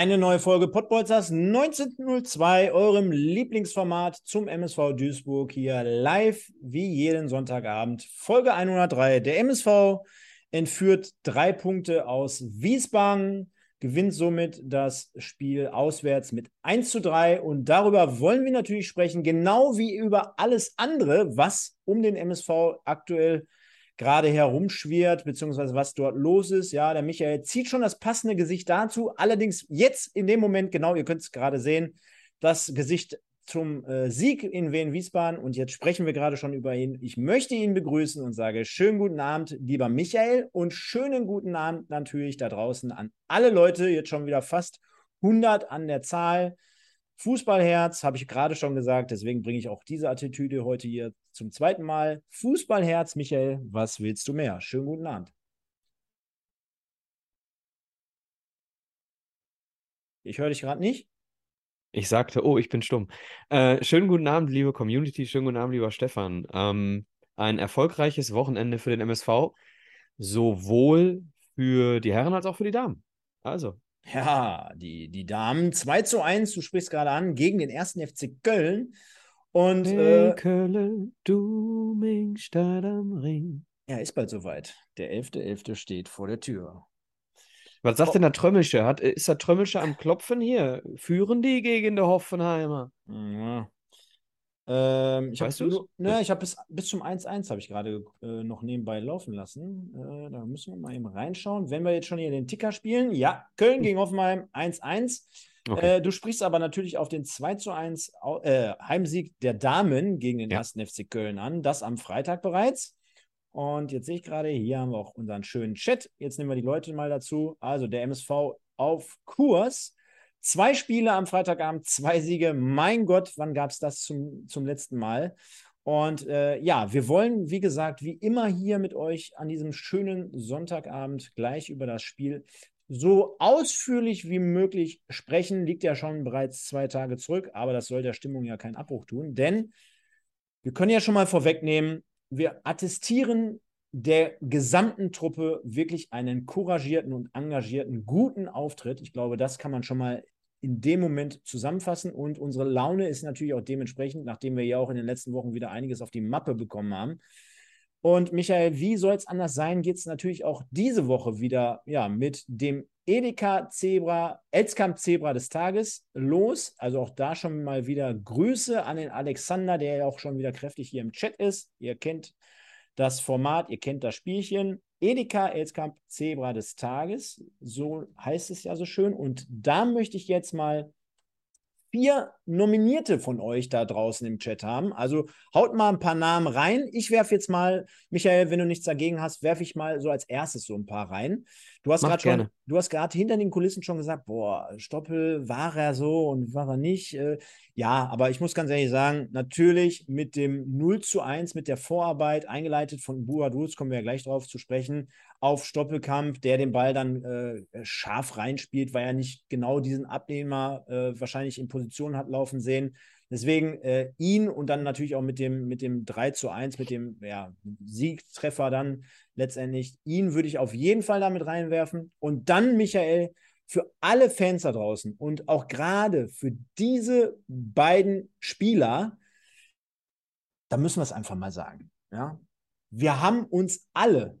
Eine neue Folge Podbolzers 1902, eurem Lieblingsformat zum MSV Duisburg hier live wie jeden Sonntagabend. Folge 103. Der MSV entführt drei Punkte aus Wiesbaden, gewinnt somit das Spiel auswärts mit 1 zu 3 und darüber wollen wir natürlich sprechen, genau wie über alles andere, was um den MSV aktuell gerade herumschwirrt, beziehungsweise was dort los ist. Ja, der Michael zieht schon das passende Gesicht dazu. Allerdings jetzt in dem Moment, genau, ihr könnt es gerade sehen, das Gesicht zum äh, Sieg in Wien-Wiesbaden. Und jetzt sprechen wir gerade schon über ihn. Ich möchte ihn begrüßen und sage schönen guten Abend, lieber Michael, und schönen guten Abend natürlich da draußen an alle Leute, jetzt schon wieder fast 100 an der Zahl. Fußballherz, habe ich gerade schon gesagt, deswegen bringe ich auch diese Attitüde heute hier zum zweiten Mal. Fußballherz, Michael, was willst du mehr? Schönen guten Abend. Ich höre dich gerade nicht. Ich sagte, oh, ich bin stumm. Äh, schönen guten Abend, liebe Community, schönen guten Abend, lieber Stefan. Ähm, ein erfolgreiches Wochenende für den MSV, sowohl für die Herren als auch für die Damen. Also, ja, die, die Damen 2 zu 1, du sprichst gerade an, gegen den ersten FC Köln. Und äh, Köln, du Mingstadt am Ring. Ja, ist bald soweit. Der 11.11. .11. steht vor der Tür. Was sagt oh. denn der Trömmische? Hat, ist der Trömmische am Klopfen hier? Führen die gegen die Hoffenheimer? Ja, ähm, ich weißt du? Ne, ich habe bis, bis zum 1-1 habe ich gerade äh, noch nebenbei laufen lassen. Äh, da müssen wir mal eben reinschauen. Wenn wir jetzt schon hier den Ticker spielen, ja, Köln gegen Hoffenheim 1-1. Okay. Äh, du sprichst aber natürlich auf den 2 1 äh, Heimsieg der Damen gegen den ja. ersten FC Köln an. Das am Freitag bereits. Und jetzt sehe ich gerade, hier haben wir auch unseren schönen Chat. Jetzt nehmen wir die Leute mal dazu. Also der MSV auf Kurs Zwei Spiele am Freitagabend, zwei Siege. Mein Gott, wann gab es das zum, zum letzten Mal? Und äh, ja, wir wollen, wie gesagt, wie immer hier mit euch an diesem schönen Sonntagabend gleich über das Spiel so ausführlich wie möglich sprechen. Liegt ja schon bereits zwei Tage zurück, aber das soll der Stimmung ja keinen Abbruch tun, denn wir können ja schon mal vorwegnehmen, wir attestieren der gesamten Truppe wirklich einen couragierten und engagierten, guten Auftritt. Ich glaube, das kann man schon mal in dem Moment zusammenfassen und unsere Laune ist natürlich auch dementsprechend, nachdem wir ja auch in den letzten Wochen wieder einiges auf die Mappe bekommen haben. Und Michael, wie soll es anders sein, geht es natürlich auch diese Woche wieder ja, mit dem Edeka Zebra, Elskamp Zebra des Tages los. Also auch da schon mal wieder Grüße an den Alexander, der ja auch schon wieder kräftig hier im Chat ist. Ihr kennt das Format, ihr kennt das Spielchen. Edeka Elskamp Zebra des Tages, so heißt es ja so schön. Und da möchte ich jetzt mal vier Nominierte von euch da draußen im Chat haben. Also haut mal ein paar Namen rein. Ich werfe jetzt mal, Michael, wenn du nichts dagegen hast, werfe ich mal so als erstes so ein paar rein. Du hast gerade schon, du hast gerade hinter den Kulissen schon gesagt, boah, Stoppel war er so und war er nicht. Äh, ja, aber ich muss ganz ehrlich sagen, natürlich mit dem 0 zu 1, mit der Vorarbeit, eingeleitet von Buadus, kommen wir ja gleich drauf zu sprechen, auf Stoppelkampf, der den Ball dann äh, scharf reinspielt, weil er nicht genau diesen Abnehmer äh, wahrscheinlich in Position hat laufen sehen. Deswegen äh, ihn und dann natürlich auch mit dem, mit dem 3 zu 1, mit dem ja, Siegtreffer dann letztendlich, ihn würde ich auf jeden Fall damit reinwerfen. Und dann, Michael, für alle Fans da draußen und auch gerade für diese beiden Spieler, da müssen wir es einfach mal sagen. Ja? Wir haben uns alle,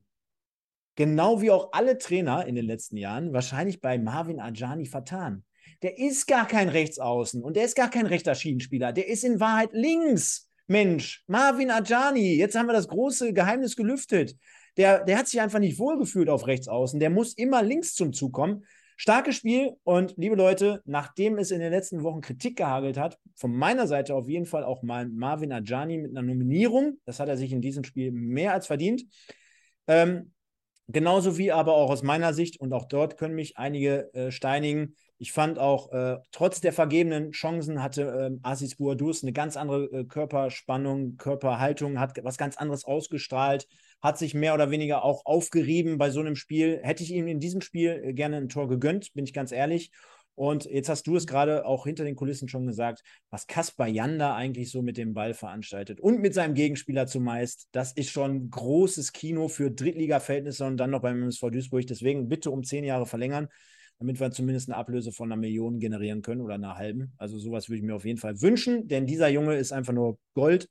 genau wie auch alle Trainer in den letzten Jahren, wahrscheinlich bei Marvin Ajani vertan. Der ist gar kein Rechtsaußen und der ist gar kein rechter Schienenspieler. Der ist in Wahrheit links. Mensch, Marvin Ajani, jetzt haben wir das große Geheimnis gelüftet. Der, der hat sich einfach nicht wohlgefühlt auf Rechtsaußen. Der muss immer links zum Zug kommen. Starkes Spiel und liebe Leute, nachdem es in den letzten Wochen Kritik gehagelt hat, von meiner Seite auf jeden Fall auch mal Marvin Ajani mit einer Nominierung. Das hat er sich in diesem Spiel mehr als verdient. Ähm, genauso wie aber auch aus meiner Sicht, und auch dort können mich einige äh, steinigen, Ich fand auch, äh, trotz der vergebenen Chancen hatte äh, Asis Bouadouz eine ganz andere äh, Körperspannung, Körperhaltung, hat was ganz anderes ausgestrahlt, hat sich mehr oder weniger auch aufgerieben bei so einem Spiel. Hätte ich ihm in diesem Spiel äh, gerne ein Tor gegönnt, bin ich ganz ehrlich. Und jetzt hast du es gerade auch hinter den Kulissen schon gesagt, was Kaspar Janda eigentlich so mit dem Ball veranstaltet und mit seinem Gegenspieler zumeist, das ist schon großes Kino für Drittliga-Verhältnisse und dann noch beim MSV Duisburg. Deswegen bitte um zehn Jahre verlängern, damit wir zumindest eine Ablöse von einer Million generieren können oder einer halben. Also sowas würde ich mir auf jeden Fall wünschen, denn dieser Junge ist einfach nur Gold.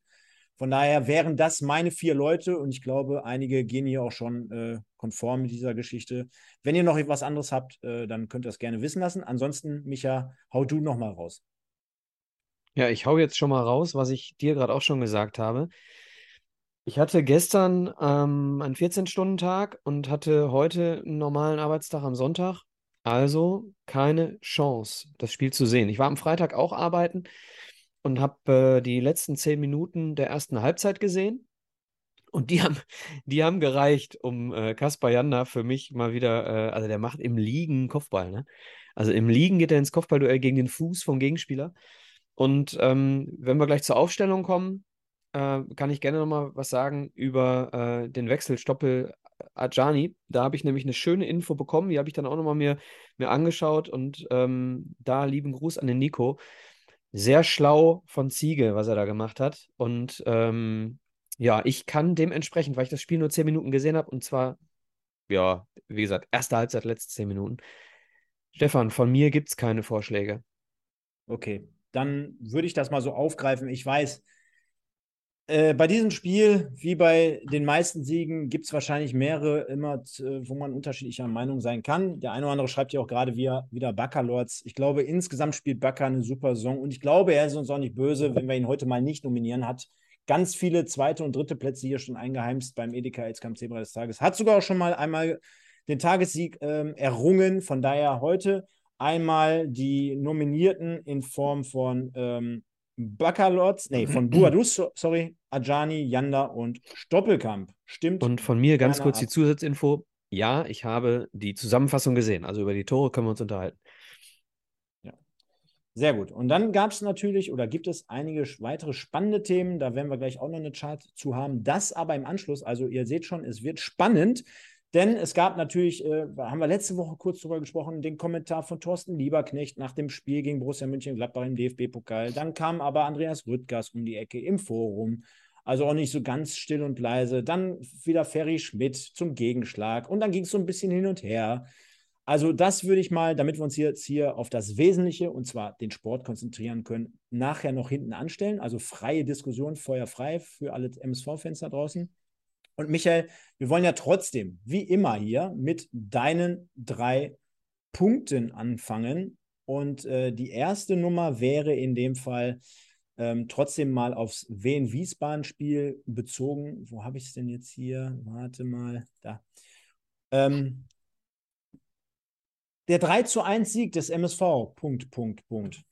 Von daher wären das meine vier Leute und ich glaube, einige gehen hier auch schon äh, konform mit dieser Geschichte. Wenn ihr noch etwas anderes habt, äh, dann könnt ihr das gerne wissen lassen. Ansonsten, Micha, hau du noch mal raus. Ja, ich hau jetzt schon mal raus, was ich dir gerade auch schon gesagt habe. Ich hatte gestern ähm, einen 14-Stunden-Tag und hatte heute einen normalen Arbeitstag am Sonntag. Also keine Chance, das Spiel zu sehen. Ich war am Freitag auch arbeiten und habe äh, die letzten zehn Minuten der ersten Halbzeit gesehen. Und die haben, die haben gereicht, um äh, Kaspar Janda für mich mal wieder, äh, also der macht im Liegen Kopfball, ne? Also im Liegen geht er ins Kopfballduell gegen den Fuß vom Gegenspieler. Und ähm, wenn wir gleich zur Aufstellung kommen, äh, kann ich gerne nochmal was sagen über äh, den Wechsel Stoppel Ajani. Da habe ich nämlich eine schöne Info bekommen, die habe ich dann auch nochmal mir, mir angeschaut und ähm, da lieben Gruß an den Nico sehr schlau von Ziege, was er da gemacht hat. Und ähm, ja, ich kann dementsprechend, weil ich das Spiel nur zehn Minuten gesehen habe, und zwar, ja, wie gesagt, erste Halbzeit, letzte zehn Minuten. Stefan, von mir gibt es keine Vorschläge. Okay, dann würde ich das mal so aufgreifen. Ich weiß, äh, bei diesem Spiel, wie bei den meisten Siegen, gibt es wahrscheinlich mehrere, immer, äh, wo man unterschiedlicher Meinung sein kann. Der eine oder andere schreibt ja auch gerade wieder, wieder Baccalords. Ich glaube, insgesamt spielt Bakker eine super Saison und ich glaube, er ist uns auch nicht böse, wenn wir ihn heute mal nicht nominieren. Hat ganz viele zweite und dritte Plätze hier schon eingeheimst beim Edeka Elskamp Zebra des Tages. Hat sogar auch schon mal einmal den Tagessieg ähm, errungen. Von daher heute einmal die Nominierten in Form von ähm, Baccalords, nee, von Buadus, sorry, Ajani, Yanda und Stoppelkamp. Stimmt. Und von mir ganz kurz die Zusatzinfo. Ja, ich habe die Zusammenfassung gesehen. Also über die Tore können wir uns unterhalten. Ja. Sehr gut. Und dann gab es natürlich oder gibt es einige weitere spannende Themen. Da werden wir gleich auch noch eine Chart zu haben. Das aber im Anschluss. Also ihr seht schon, es wird spannend. Denn es gab natürlich, äh, haben wir letzte Woche kurz darüber gesprochen, den Kommentar von Thorsten Lieberknecht nach dem Spiel gegen Borussia München-Gladbach im DFB-Pokal. Dann kam aber Andreas Rüttgers um die Ecke im Forum. Also auch nicht so ganz still und leise. Dann wieder Ferry Schmidt zum Gegenschlag. Und dann ging es so ein bisschen hin und her. Also das würde ich mal, damit wir uns jetzt hier auf das Wesentliche, und zwar den Sport konzentrieren können, nachher noch hinten anstellen. Also freie Diskussion, feuerfrei für alle MSV-Fans da draußen. Und Michael, wir wollen ja trotzdem, wie immer hier, mit deinen drei Punkten anfangen. Und äh, die erste Nummer wäre in dem Fall ähm, trotzdem mal aufs Wien-Wiesbaden-Spiel bezogen. Wo habe ich es denn jetzt hier? Warte mal, da. Ähm, der 3 zu 1 Sieg des MSV. Punkt, Punkt, Punkt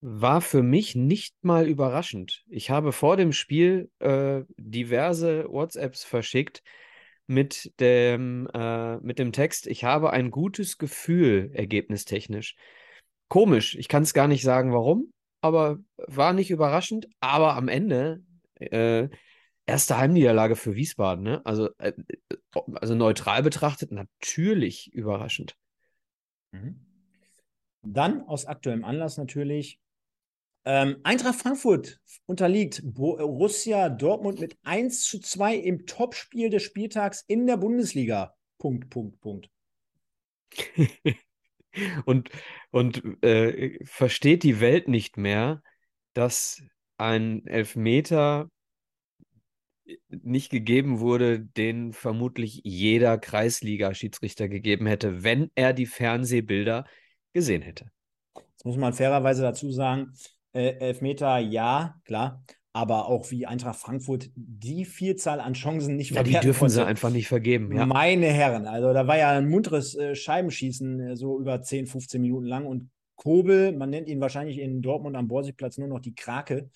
war für mich nicht mal überraschend. Ich habe vor dem Spiel äh, diverse WhatsApps verschickt mit dem, äh, mit dem Text, ich habe ein gutes Gefühl, ergebnistechnisch. Komisch, ich kann es gar nicht sagen, warum, aber war nicht überraschend. Aber am Ende, äh, erste Heimniederlage für Wiesbaden, ne? Also, äh, also neutral betrachtet, natürlich überraschend. Mhm. Dann aus aktuellem Anlass natürlich ähm, Eintracht Frankfurt unterliegt Borussia Dortmund mit 1 zu 2 im Topspiel des Spieltags in der Bundesliga. Punkt, Punkt, Punkt. und und äh, versteht die Welt nicht mehr, dass ein Elfmeter nicht gegeben wurde, den vermutlich jeder Kreisliga-Schiedsrichter gegeben hätte, wenn er die Fernsehbilder gesehen hätte. Jetzt muss man fairerweise dazu sagen, äh, Elfmeter, ja, klar. Aber auch wie Eintracht Frankfurt die Vielzahl an Chancen nicht ja, die dürfen konnte. sie einfach nicht vergeben. Ja. Meine Herren, also da war ja ein munteres äh, Scheibenschießen äh, so über 10, 15 Minuten lang und Kobel, man nennt ihn wahrscheinlich in Dortmund am Borsigplatz nur noch die Krake.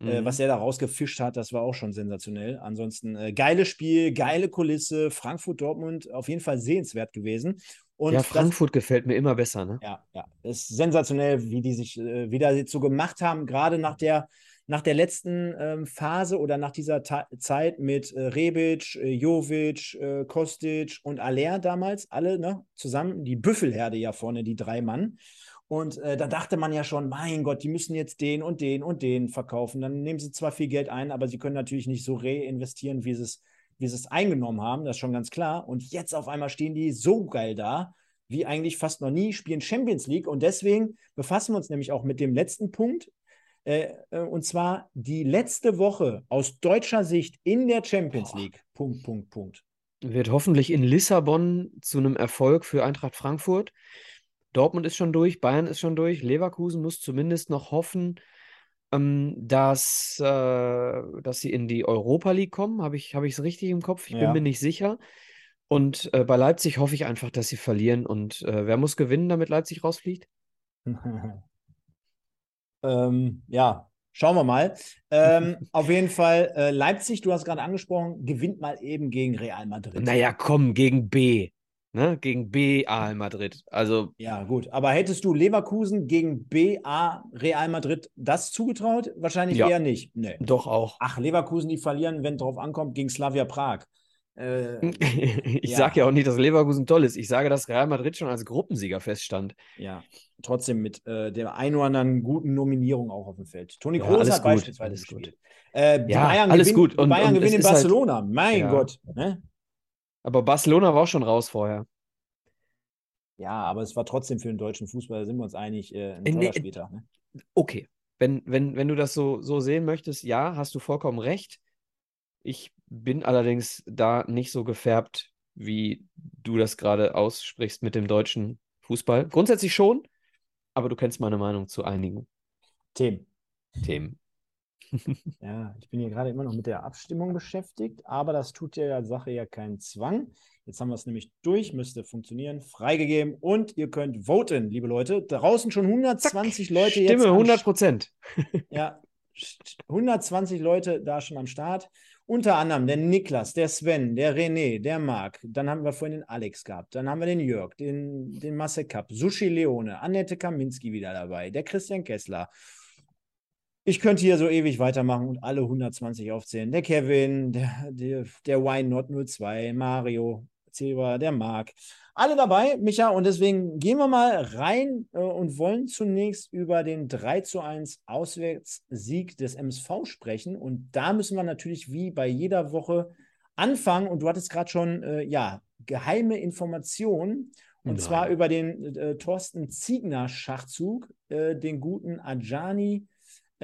Äh, mhm. was er da rausgefischt hat, das war auch schon sensationell. Ansonsten äh, geiles Spiel, geile Kulisse, Frankfurt-Dortmund auf jeden Fall sehenswert gewesen. Und ja, Frankfurt das, gefällt mir immer besser, ne? Ja, ja. Es ist sensationell, wie die sich äh, wieder so gemacht haben, gerade nach der, nach der letzten ähm, Phase oder nach dieser Ta Zeit mit äh, Rebic, äh, Jovic, äh, Kostic und Aller damals, alle ne, zusammen, die Büffelherde ja vorne, die drei Mann. Und äh, da dachte man ja schon, mein Gott, die müssen jetzt den und den und den verkaufen. Dann nehmen sie zwar viel Geld ein, aber sie können natürlich nicht so reinvestieren, wie sie es, wie sie es eingenommen haben. Das ist schon ganz klar. Und jetzt auf einmal stehen die so geil da, wie eigentlich fast noch nie, spielen Champions League. Und deswegen befassen wir uns nämlich auch mit dem letzten Punkt. Äh, äh und zwar die letzte Woche aus deutscher Sicht in der Champions League. Punkt, Punkt, Punkt. Wird hoffentlich in Lissabon zu einem Erfolg für Eintracht Frankfurt. Dortmund ist schon durch, Bayern ist schon durch, Leverkusen muss zumindest noch hoffen, ähm, dass, äh, dass sie in die Europa League kommen. Habe ich es hab richtig im Kopf? Ich ja. bin mir nicht sicher. Und äh, bei Leipzig hoffe ich einfach, dass sie verlieren. Und äh, wer muss gewinnen, damit Leipzig rausfliegt? ähm, ja, schauen wir mal. Ähm, auf jeden Fall, äh, Leipzig, du hast gerade angesprochen, gewinnt mal eben gegen Real Madrid. Naja, komm, gegen B ne, gegen BA Madrid. Also ja, gut. Aber hättest du Leverkusen gegen BA Real Madrid das zugetraut? Wahrscheinlich ja. eher nicht. Nee. Doch auch. Ach, Leverkusen, die verlieren, wenn drauf ankommt, gegen Slavia Prag. Äh, ich ja. sage ja auch nicht, dass Leverkusen toll ist. Ich sage, dass Real Madrid schon als Gruppensieger feststand. Ja, trotzdem mit äh, der ein oder anderen guten Nominierung auch auf dem Feld. Toni ja, Kroos hat gut, beispielsweise alles gespielt. Äh, ja, Bayern alles gewinnt, gut. Und, Bayern und gewinnen in halt Barcelona. Halt, mein ja. Gott. Ne? Aber Barcelona war auch schon raus vorher. Ja, aber es war trotzdem für den deutschen Fußball, da sind wir uns einig, äh, ein toller später. Ne? Okay, wenn, wenn, wenn du das so, so sehen möchtest, ja, hast du vollkommen recht. Ich bin allerdings da nicht so gefärbt, wie du das gerade aussprichst mit dem deutschen Fußball. Grundsätzlich schon, aber du kennst meine Meinung zu einigen Themen. Themen. Ja, ich bin hier gerade immer noch mit der Abstimmung beschäftigt, aber das tut der Sache ja keinen Zwang. Jetzt haben wir es nämlich durch, müsste funktionieren, freigegeben und ihr könnt voten, liebe Leute. Draußen schon 120 Zack, Leute Stimme, jetzt. Stimme, 100 Prozent. ja, 120 Leute da schon am Start. Unter anderem der Niklas, der Sven, der René, der Marc. Dann haben wir vorhin den Alex gehabt. Dann haben wir den Jörg, den, den Masse Cup, Sushi Leone, Annette Kaminski wieder dabei, der Christian Kessler. Ich könnte hier so ewig weitermachen und alle 120 aufzählen. Der Kevin, der, der, der Why Not 02, Mario, Zebra, der Marc. Alle dabei, Micha, und deswegen gehen wir mal rein äh, und wollen zunächst über den 3 zu 1 Auswärtssieg des MSV sprechen. Und da müssen wir natürlich wie bei jeder Woche anfangen. Und du hattest gerade schon, äh, ja, geheime Informationen. Und Nein. zwar über den äh, Thorsten Ziegner-Schachzug, äh, den guten Ajani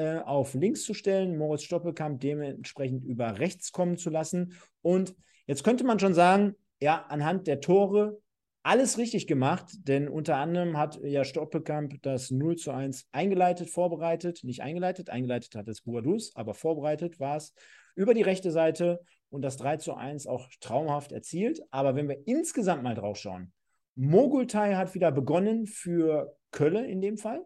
äh, auf links zu stellen, Moritz Stoppelkamp dementsprechend über rechts kommen zu lassen. Und jetzt könnte man schon sagen, ja, anhand der Tore alles richtig gemacht, denn unter anderem hat ja Stoppelkamp das 0 zu 1 eingeleitet, vorbereitet, nicht eingeleitet, eingeleitet hat es Boadus, aber vorbereitet war es über die rechte Seite und das 3 zu 1 auch traumhaft erzielt. Aber wenn wir insgesamt mal drauf schauen, Mogultai hat wieder begonnen für Kölle in dem Fall.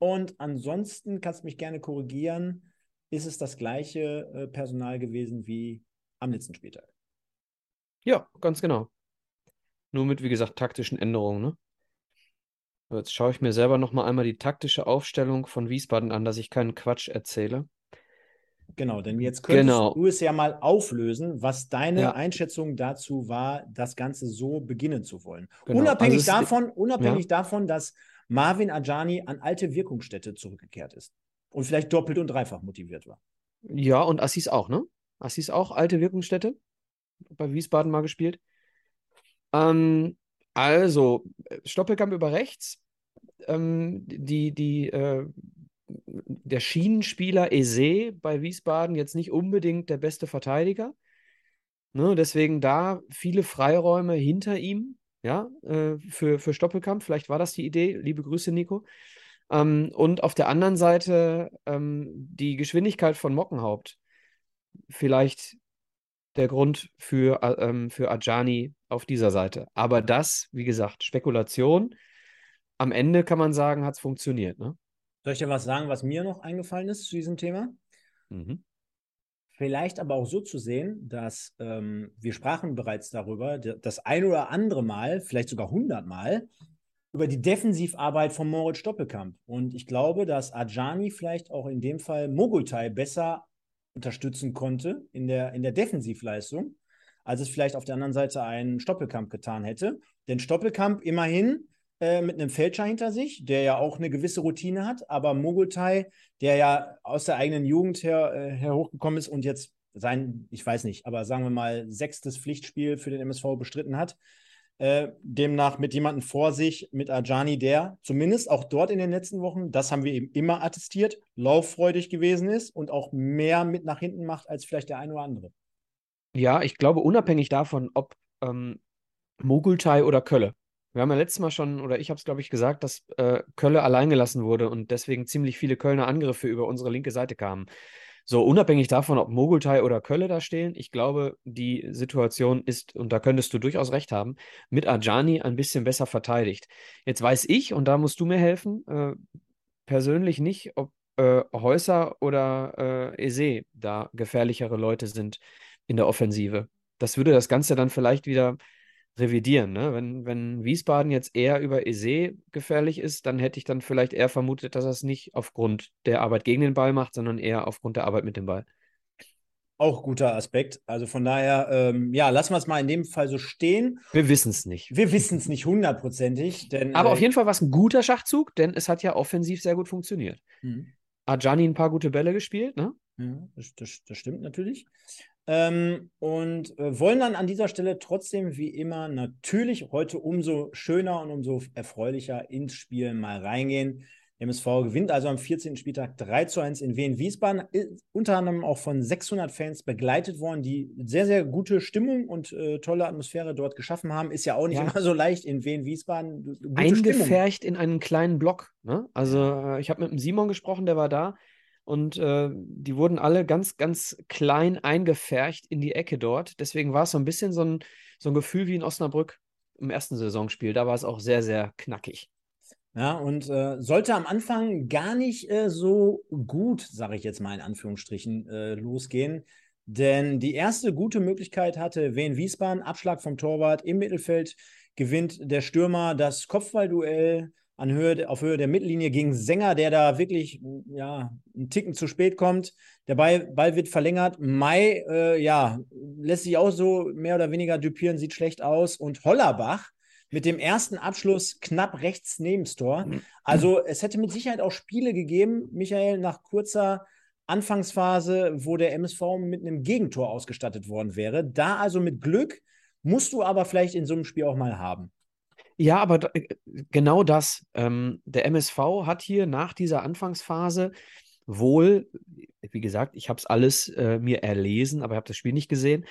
Und ansonsten kannst du mich gerne korrigieren, ist es das gleiche äh, Personal gewesen wie am letzten Spieltag. Ja, ganz genau. Nur mit, wie gesagt, taktischen Änderungen. Ne? Jetzt schaue ich mir selber nochmal einmal die taktische Aufstellung von Wiesbaden an, dass ich keinen Quatsch erzähle. Genau, denn jetzt könntest genau. du es ja mal auflösen, was deine ja. Einschätzung dazu war, das Ganze so beginnen zu wollen. Genau. Unabhängig, also davon, unabhängig ja. davon, dass Marvin Ajani an alte Wirkungsstätte zurückgekehrt ist und vielleicht doppelt und dreifach motiviert war. Ja, und Assis auch, ne? Assis auch, alte Wirkungsstätte bei Wiesbaden mal gespielt. Ähm, also, Stoppelkamp über rechts. Ähm, die, die, äh, der Schienenspieler Eze bei Wiesbaden jetzt nicht unbedingt der beste Verteidiger. Ne, deswegen da viele Freiräume hinter ihm, ja, äh, für, für Stoppelkamp. Vielleicht war das die Idee. Liebe Grüße, Nico. Ähm, und auf der anderen Seite ähm, die Geschwindigkeit von Mockenhaupt. Vielleicht der Grund für, äh, ähm, für Ajani auf dieser Seite. Aber das, wie gesagt, Spekulation. Am Ende kann man sagen, hat es funktioniert. Ne? Soll ich dir was sagen, was mir noch eingefallen ist zu diesem Thema? Mhm. Vielleicht aber auch so zu sehen, dass ähm, wir sprachen bereits darüber, das ein oder andere Mal, vielleicht sogar hundertmal, über die Defensivarbeit von Moritz Stoppelkamp. Und ich glaube, dass Ajani vielleicht auch in dem Fall Mogultai besser unterstützen konnte in der, in der Defensivleistung, als es vielleicht auf der anderen Seite ein Stoppelkamp getan hätte. Denn Stoppelkamp immerhin äh, mit einem Fälscher hinter sich, der ja auch eine gewisse Routine hat, aber Mogultai, der ja aus der eigenen Jugend her, äh, her hochgekommen ist und jetzt sein, ich weiß nicht, aber sagen wir mal, sechstes Pflichtspiel für den MSV bestritten hat. Äh, demnach mit jemandem vor sich, mit Ajani, der zumindest auch dort in den letzten Wochen, das haben wir eben immer attestiert, lauffreudig gewesen ist und auch mehr mit nach hinten macht als vielleicht der ein oder andere. Ja, ich glaube, unabhängig davon, ob ähm, Mogultai oder Kölle. Wir haben ja letztes Mal schon, oder ich habe es, glaube ich, gesagt, dass äh, Kölle alleingelassen wurde und deswegen ziemlich viele Kölner Angriffe über unsere linke Seite kamen. So, unabhängig davon, ob Mogultai oder Kölle da stehen, ich glaube, die Situation ist, und da könntest du durchaus recht haben, mit Ajani ein bisschen besser verteidigt. Jetzt weiß ich, und da musst du mir helfen, äh, persönlich nicht, ob äh, Häuser oder äh, Eze da gefährlichere Leute sind in der Offensive. Das würde das Ganze dann vielleicht wieder revidieren. Ne? Wenn, wenn Wiesbaden jetzt eher über Ese gefährlich ist, dann hätte ich dann vielleicht eher vermutet, dass er es nicht aufgrund der Arbeit gegen den Ball macht, sondern eher aufgrund der Arbeit mit dem Ball. Auch guter Aspekt. Also von daher, ähm, ja, lassen wir es mal in dem Fall so stehen. Wir wissen es nicht. Wir wissen es nicht hundertprozentig. Aber äh, auf jeden Fall war es ein guter Schachzug, denn es hat ja offensiv sehr gut funktioniert. Mhm. Ajani ein paar gute Bälle gespielt, ne? Ja, das, das, das stimmt natürlich. Ähm, und äh, wollen dann an dieser Stelle trotzdem wie immer natürlich heute umso schöner und umso erfreulicher ins Spiel mal reingehen. MSV gewinnt also am 14. Spieltag 3 zu 1 in Wien. Wiesbaden, unter anderem auch von 600 Fans begleitet worden, die sehr, sehr gute Stimmung und äh, tolle Atmosphäre dort geschaffen haben. Ist ja auch nicht ja. immer so leicht in Wien, Wiesbaden. Eingefärcht Stimmung. in einen kleinen Block. Ne? Also, äh, ich habe mit dem Simon gesprochen, der war da. Und äh, die wurden alle ganz, ganz klein eingefärcht in die Ecke dort. Deswegen war es so ein bisschen so ein, so ein Gefühl wie in Osnabrück im ersten Saisonspiel. Da war es auch sehr, sehr knackig. Ja, und äh, sollte am Anfang gar nicht äh, so gut, sage ich jetzt mal in Anführungsstrichen, äh, losgehen. Denn die erste gute Möglichkeit hatte Wien Wiesbaden, Abschlag vom Torwart im Mittelfeld, gewinnt der Stürmer das Kopfballduell an Höhe, auf Höhe der Mittellinie gegen Sänger, der da wirklich ja, einen Ticken zu spät kommt. Der Ball, Ball wird verlängert. Mai, äh, ja, lässt sich auch so mehr oder weniger düpieren, sieht schlecht aus. Und Hollerbach mit dem ersten Abschluss knapp rechts neben das Tor. Mhm. Also es hätte mit Sicherheit auch Spiele gegeben, Michael, nach kurzer Anfangsphase, wo der MSV mit einem Gegentor ausgestattet worden wäre. Da also mit Glück musst du aber vielleicht in so einem Spiel auch mal haben. Ja, aber da, äh, genau das. Ähm, der MSV hat hier nach dieser Anfangsphase wohl, wie gesagt, ich habe es alles äh, mir erlesen, aber ich habe das Spiel nicht gesehen,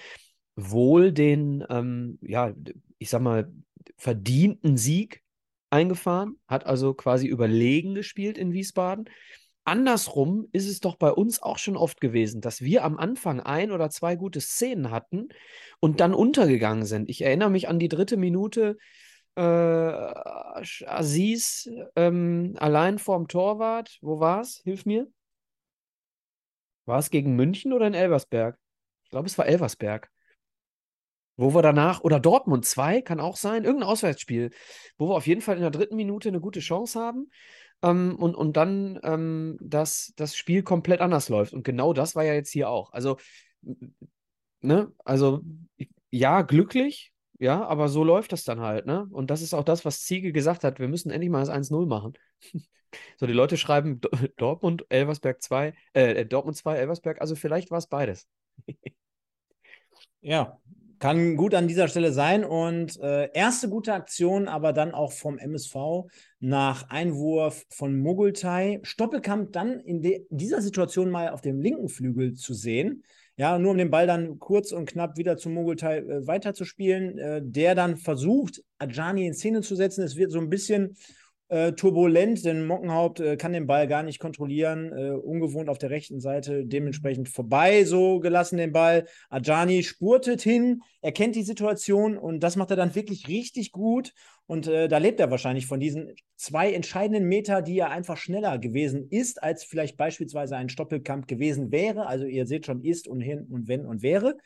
wohl den, ähm, ja, ich sag mal, verdienten Sieg eingefahren, hat also quasi überlegen gespielt in Wiesbaden. Andersrum ist es doch bei uns auch schon oft gewesen, dass wir am Anfang ein oder zwei gute Szenen hatten und dann untergegangen sind. Ich erinnere mich an die dritte Minute äh, Aziz ähm, allein vorm Torwart. Wo war es? Hilf mir. War es gegen München oder in Elversberg? Ich glaube, es war Elversberg. Wo wir danach, oder Dortmund 2, kann auch sein, irgendein Auswärtsspiel, wo wir auf jeden Fall in der dritten Minute eine gute Chance haben ähm, und, und dann ähm, das, das Spiel komplett anders läuft. Und genau das war ja jetzt hier auch. Also, ne, also ja, glücklich, ja, aber so läuft das dann halt, ne? Und das ist auch das, was Ziege gesagt hat. Wir müssen endlich mal das 1-0 machen. so, die Leute schreiben Dortmund, Elversberg 2, äh, Dortmund 2, Elversberg, also vielleicht war es beides. ja, kann gut an dieser Stelle sein. Und äh, erste gute Aktion, aber dann auch vom MSV nach Einwurf von Mogultai. Stoppelkamp dann in dieser Situation mal auf dem linken Flügel zu sehen. Ja, nur um den Ball dann kurz und knapp wieder zum Mogultai äh, weiterzuspielen, äh, der dann versucht, Ajani in Szene zu setzen. Es wird so ein bisschen äh, turbulent, denn Mockenhaupt äh, kann den Ball gar nicht kontrollieren, äh, ungewohnt auf der rechten Seite, dementsprechend vorbei so gelassen den Ball. Ajani spurtet hin, erkennt die Situation und das macht er dann wirklich richtig gut und äh, da lebt er wahrscheinlich von diesen zwei entscheidenden Meter, die er einfach schneller gewesen ist, als vielleicht beispielsweise ein Stoppelkampf gewesen wäre. Also ihr seht schon, ist und hin und wenn und wäre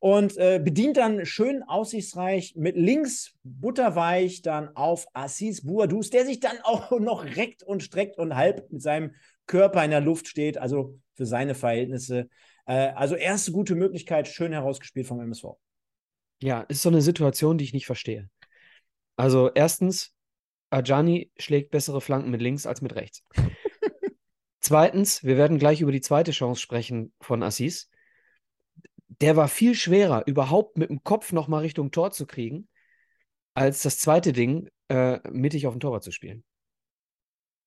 und äh, bedient dann schön aussichtsreich mit links butterweich dann auf Assis Boadus, der sich dann auch noch reckt und streckt und halb mit seinem Körper in der Luft steht, also für seine Verhältnisse. Äh, also erste gute Möglichkeit, schön herausgespielt vom MSV. Ja, ist so eine Situation, die ich nicht verstehe. Also erstens, Ajani schlägt bessere Flanken mit links als mit rechts. Zweitens, wir werden gleich über die zweite Chance sprechen von Assis der war viel schwerer, überhaupt mit dem Kopf nochmal Richtung Tor zu kriegen, als das zweite Ding, äh, mittig auf dem Torwart zu spielen.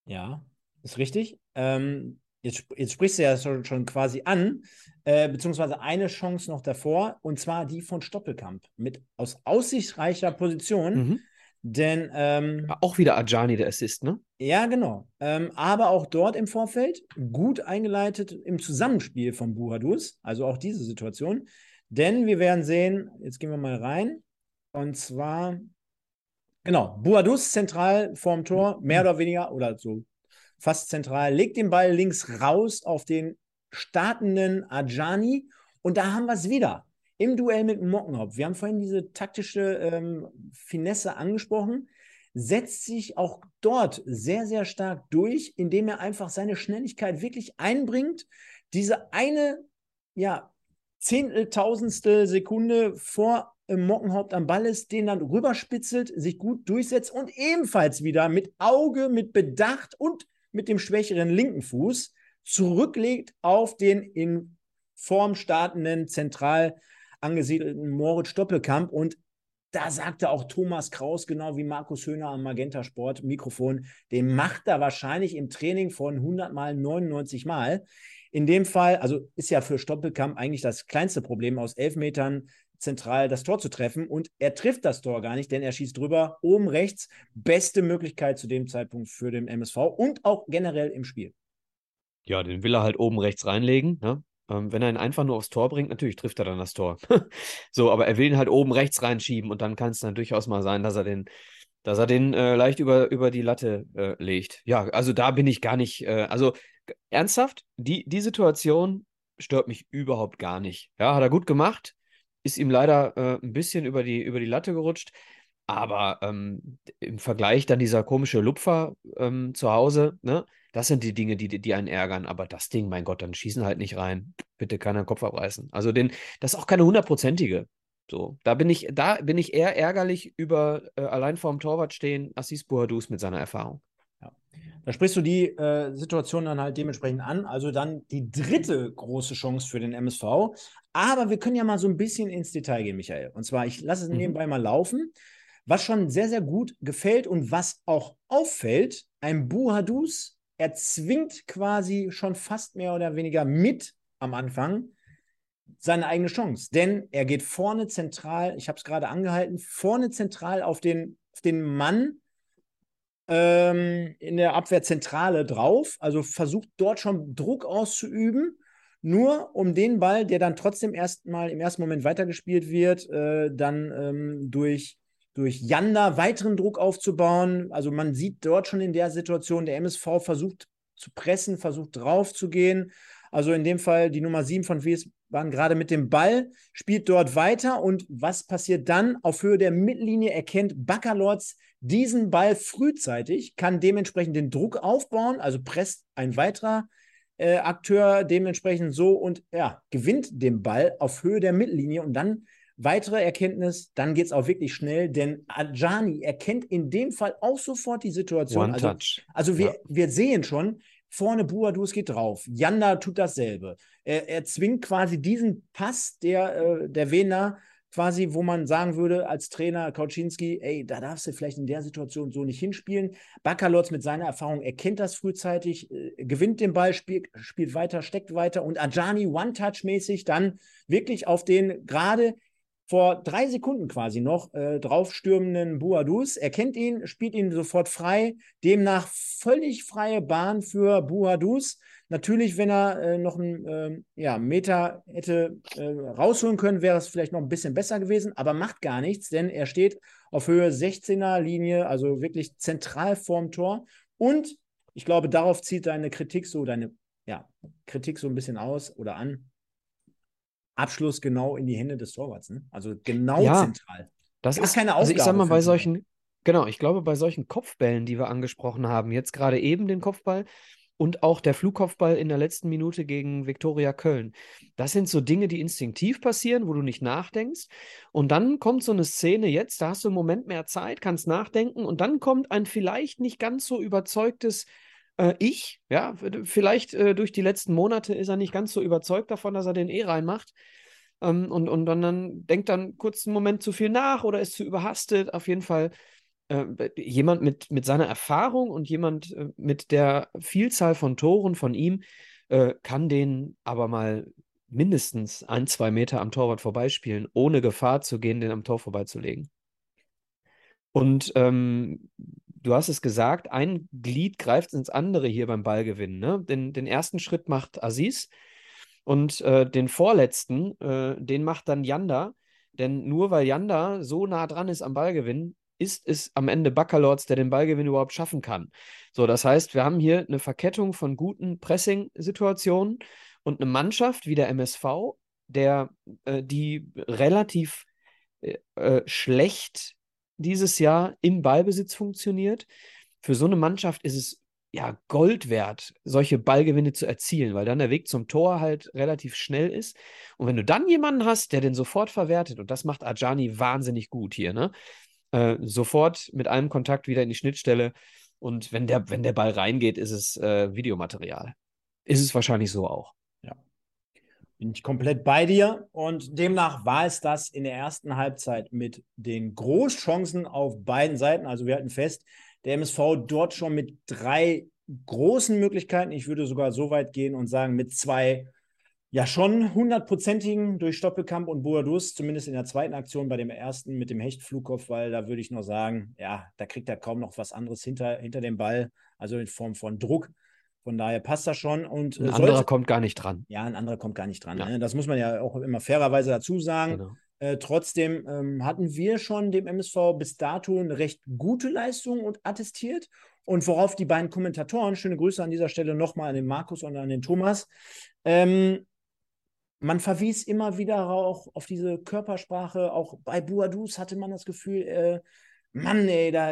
Ja, ist richtig. Ähm, jetzt, jetzt sprichst du ja schon, schon quasi an, äh, beziehungsweise eine Chance noch davor, und zwar die von Stoppelkamp mit aus aussichtsreicher Position. Mhm. Denn ähm, auch wieder Ajani der Assist, ne? Ja, genau. Ähm, aber auch dort im Vorfeld gut eingeleitet im Zusammenspiel von Buhadus, also auch diese Situation. Denn wir werden sehen, jetzt gehen wir mal rein. Und zwar, genau, Buhadus zentral vorm Tor, mehr oder weniger, oder so fast zentral, legt den Ball links raus auf den startenden Ajani. Und da haben wir es wieder im Duell mit Mockenhaupt, wir haben vorhin diese taktische ähm, Finesse angesprochen, setzt sich auch dort sehr, sehr stark durch, indem er einfach seine Schnelligkeit wirklich einbringt. Diese eine, ja, Zehnteltausendstel Sekunde vor Mockenhaupt am Ball ist, den dann rüberspitzelt, sich gut durchsetzt und ebenfalls wieder mit Auge, mit Bedacht und mit dem schwächeren linken Fuß zurücklegt auf den in Form startenden Zentral- angesiedelten Moritz Stoppelkamp und da sagte auch Thomas Kraus, genau wie Markus Höhner am Magenta Sport Mikrofon, den macht er wahrscheinlich im Training von 100 mal 99 Mal. In dem Fall, also ist ja für Stoppelkamp eigentlich das kleinste Problem, aus elf Metern zentral das Tor zu treffen. Und er trifft das Tor gar nicht, denn er schießt drüber, oben rechts. Beste Möglichkeit zu dem Zeitpunkt für den MSV und auch generell im Spiel. Ja, den will er halt oben rechts reinlegen. Ne? Ähm, wenn er ihn einfach nur aufs Tor bringt, natürlich trifft er dann das Tor. so, aber er will ihn halt oben rechts reinschieben und dann kann es dann durchaus mal sein, dass er den, dass er den äh, leicht über, über die Latte äh, legt. Ja, also da bin ich gar nicht, äh, also ernsthaft, die, die Situation stört mich überhaupt gar nicht. Ja, hat er gut gemacht, ist ihm leider äh, ein bisschen über die, über die Latte gerutscht. Aber ähm, im Vergleich dann dieser komische Lupfer ähm, zu Hause, ne? Das sind die Dinge, die, die einen ärgern. Aber das Ding, mein Gott, dann schießen halt nicht rein. Bitte keiner Kopf abreißen. Also den, das ist auch keine hundertprozentige. So, da bin ich, da bin ich eher ärgerlich über äh, allein vorm Torwart stehen, Assis Boadus mit seiner Erfahrung. Ja. Da sprichst du die äh, Situation dann halt dementsprechend an. Also dann die dritte große Chance für den MSV. Aber wir können ja mal so ein bisschen ins Detail gehen, Michael. Und zwar, ich lasse es mhm. nebenbei mal laufen. Was schon sehr, sehr gut gefällt und was auch auffällt, ein Buhadus er zwingt quasi schon fast mehr oder weniger mit am Anfang seine eigene Chance. Denn er geht vorne zentral, ich habe es gerade angehalten, vorne zentral auf den, auf den Mann ähm, in der Abwehrzentrale drauf, also versucht dort schon Druck auszuüben, nur um den Ball, der dann trotzdem erstmal im ersten Moment weitergespielt wird, äh, dann ähm, durch durch Janda weiteren Druck aufzubauen. Also man sieht dort schon in der Situation, der MSV versucht zu pressen, versucht drauf zu gehen. Also in dem Fall die Nummer 7 von Wiesbaden gerade mit dem Ball, spielt dort weiter. Und was passiert dann? Auf Höhe der Mittellinie erkennt Baccalords diesen Ball frühzeitig, kann dementsprechend den Druck aufbauen, also presst ein weiterer äh, Akteur dementsprechend so und ja, gewinnt den Ball auf Höhe der Mittellinie und dann Weitere Erkenntnis, dann geht es auch wirklich schnell, denn Ajani erkennt in dem Fall auch sofort die Situation. One also, touch. also wir, ja. wir sehen schon, vorne Buadus geht drauf, Janda tut dasselbe. Er, er zwingt quasi diesen Pass der, äh, der Wiener quasi, wo man sagen würde, als Trainer Kauczynski, ey, da darfst du vielleicht in der Situation so nicht hinspielen. Bakalotz mit seiner Erfahrung erkennt das frühzeitig, äh, gewinnt den Ball, spielt, spielt weiter, steckt weiter und Ajani One-Touch-mäßig dann wirklich auf den gerade vor drei Sekunden quasi noch äh, draufstürmenden Buadus. Er kennt ihn, spielt ihn sofort frei. Demnach völlig freie Bahn für Buadus. Natürlich, wenn er äh, noch einen äh, ja, Meter hätte äh, rausholen können, wäre es vielleicht noch ein bisschen besser gewesen, aber macht gar nichts, denn er steht auf Höhe 16er Linie, also wirklich zentral vorm Tor. Und ich glaube, darauf zieht deine Kritik so, deine ja, Kritik so ein bisschen aus oder an. Abschluss genau in die Hände des Torwarts. Ne? Also genau ja, zentral. Das Gar ist keine Aufgabe. Also ich sag mal, bei solchen, genau, ich glaube, bei solchen Kopfbällen, die wir angesprochen haben, jetzt gerade eben den Kopfball und auch der Flugkopfball in der letzten Minute gegen Viktoria Köln. Das sind so Dinge, die instinktiv passieren, wo du nicht nachdenkst. Und dann kommt so eine Szene jetzt, da hast du im Moment mehr Zeit, kannst nachdenken und dann kommt ein vielleicht nicht ganz so überzeugtes äh, ich, ja, vielleicht äh, durch die letzten Monate ist er nicht ganz so überzeugt davon, dass er den eh reinmacht. Ähm, und, und dann, dann denkt dann kurz einen Moment zu viel nach oder ist zu überhastet. Auf jeden Fall äh, jemand mit, mit seiner Erfahrung und jemand äh, mit der Vielzahl von Toren von ihm äh, kann den aber mal mindestens ein, zwei Meter am Torwart vorbeispielen, ohne Gefahr zu gehen, den am Tor vorbeizulegen. Und ähm, du hast es gesagt, ein Glied greift ins andere hier beim Ballgewinn. Ne? Den, den ersten Schritt macht Aziz und äh, den vorletzten, äh, den macht dann Yanda. Denn nur weil Yanda so nah dran ist am Ballgewinn, ist es am Ende Baccalords, der den Ballgewinn überhaupt schaffen kann. So, das heißt, wir haben hier eine Verkettung von guten Pressing-Situationen und eine Mannschaft wie der MSV, der äh, die relativ äh, äh, schlecht dieses Jahr im Ballbesitz funktioniert. Für so eine Mannschaft ist es ja Gold wert, solche Ballgewinne zu erzielen, weil dann der Weg zum Tor halt relativ schnell ist. Und wenn du dann jemanden hast, der den sofort verwertet, und das macht Ajani wahnsinnig gut hier, ne? Äh, sofort mit einem Kontakt wieder in die Schnittstelle. Und wenn der, wenn der Ball reingeht, ist es äh, Videomaterial. Ist es wahrscheinlich so auch. Bin ich komplett bei dir. Und demnach war es das in der ersten Halbzeit mit den Großchancen auf beiden Seiten. Also wir halten fest, der MSV dort schon mit drei großen Möglichkeiten. Ich würde sogar so weit gehen und sagen, mit zwei ja schon hundertprozentigen durch Stoppelkamp und Boadus, zumindest in der zweiten Aktion bei dem ersten mit dem Hechtflugkopf, weil da würde ich noch sagen, ja, da kriegt er kaum noch was anderes hinter, hinter dem Ball, also in Form von Druck. Von daher passt das schon. Und, ein sollte, anderer kommt gar nicht dran. Ja, ein anderer kommt gar nicht dran. Ja. Ne? Das muss man ja auch immer fairerweise dazu sagen. Genau. Äh, trotzdem ähm, hatten wir schon dem MSV bis dato eine recht gute Leistung und attestiert. Und worauf die beiden Kommentatoren, schöne Grüße an dieser Stelle nochmal an den Markus und an den Thomas, ähm, man verwies immer wieder auch auf diese Körpersprache. Auch bei Buadus hatte man das Gefühl, äh, Mann, ey, da,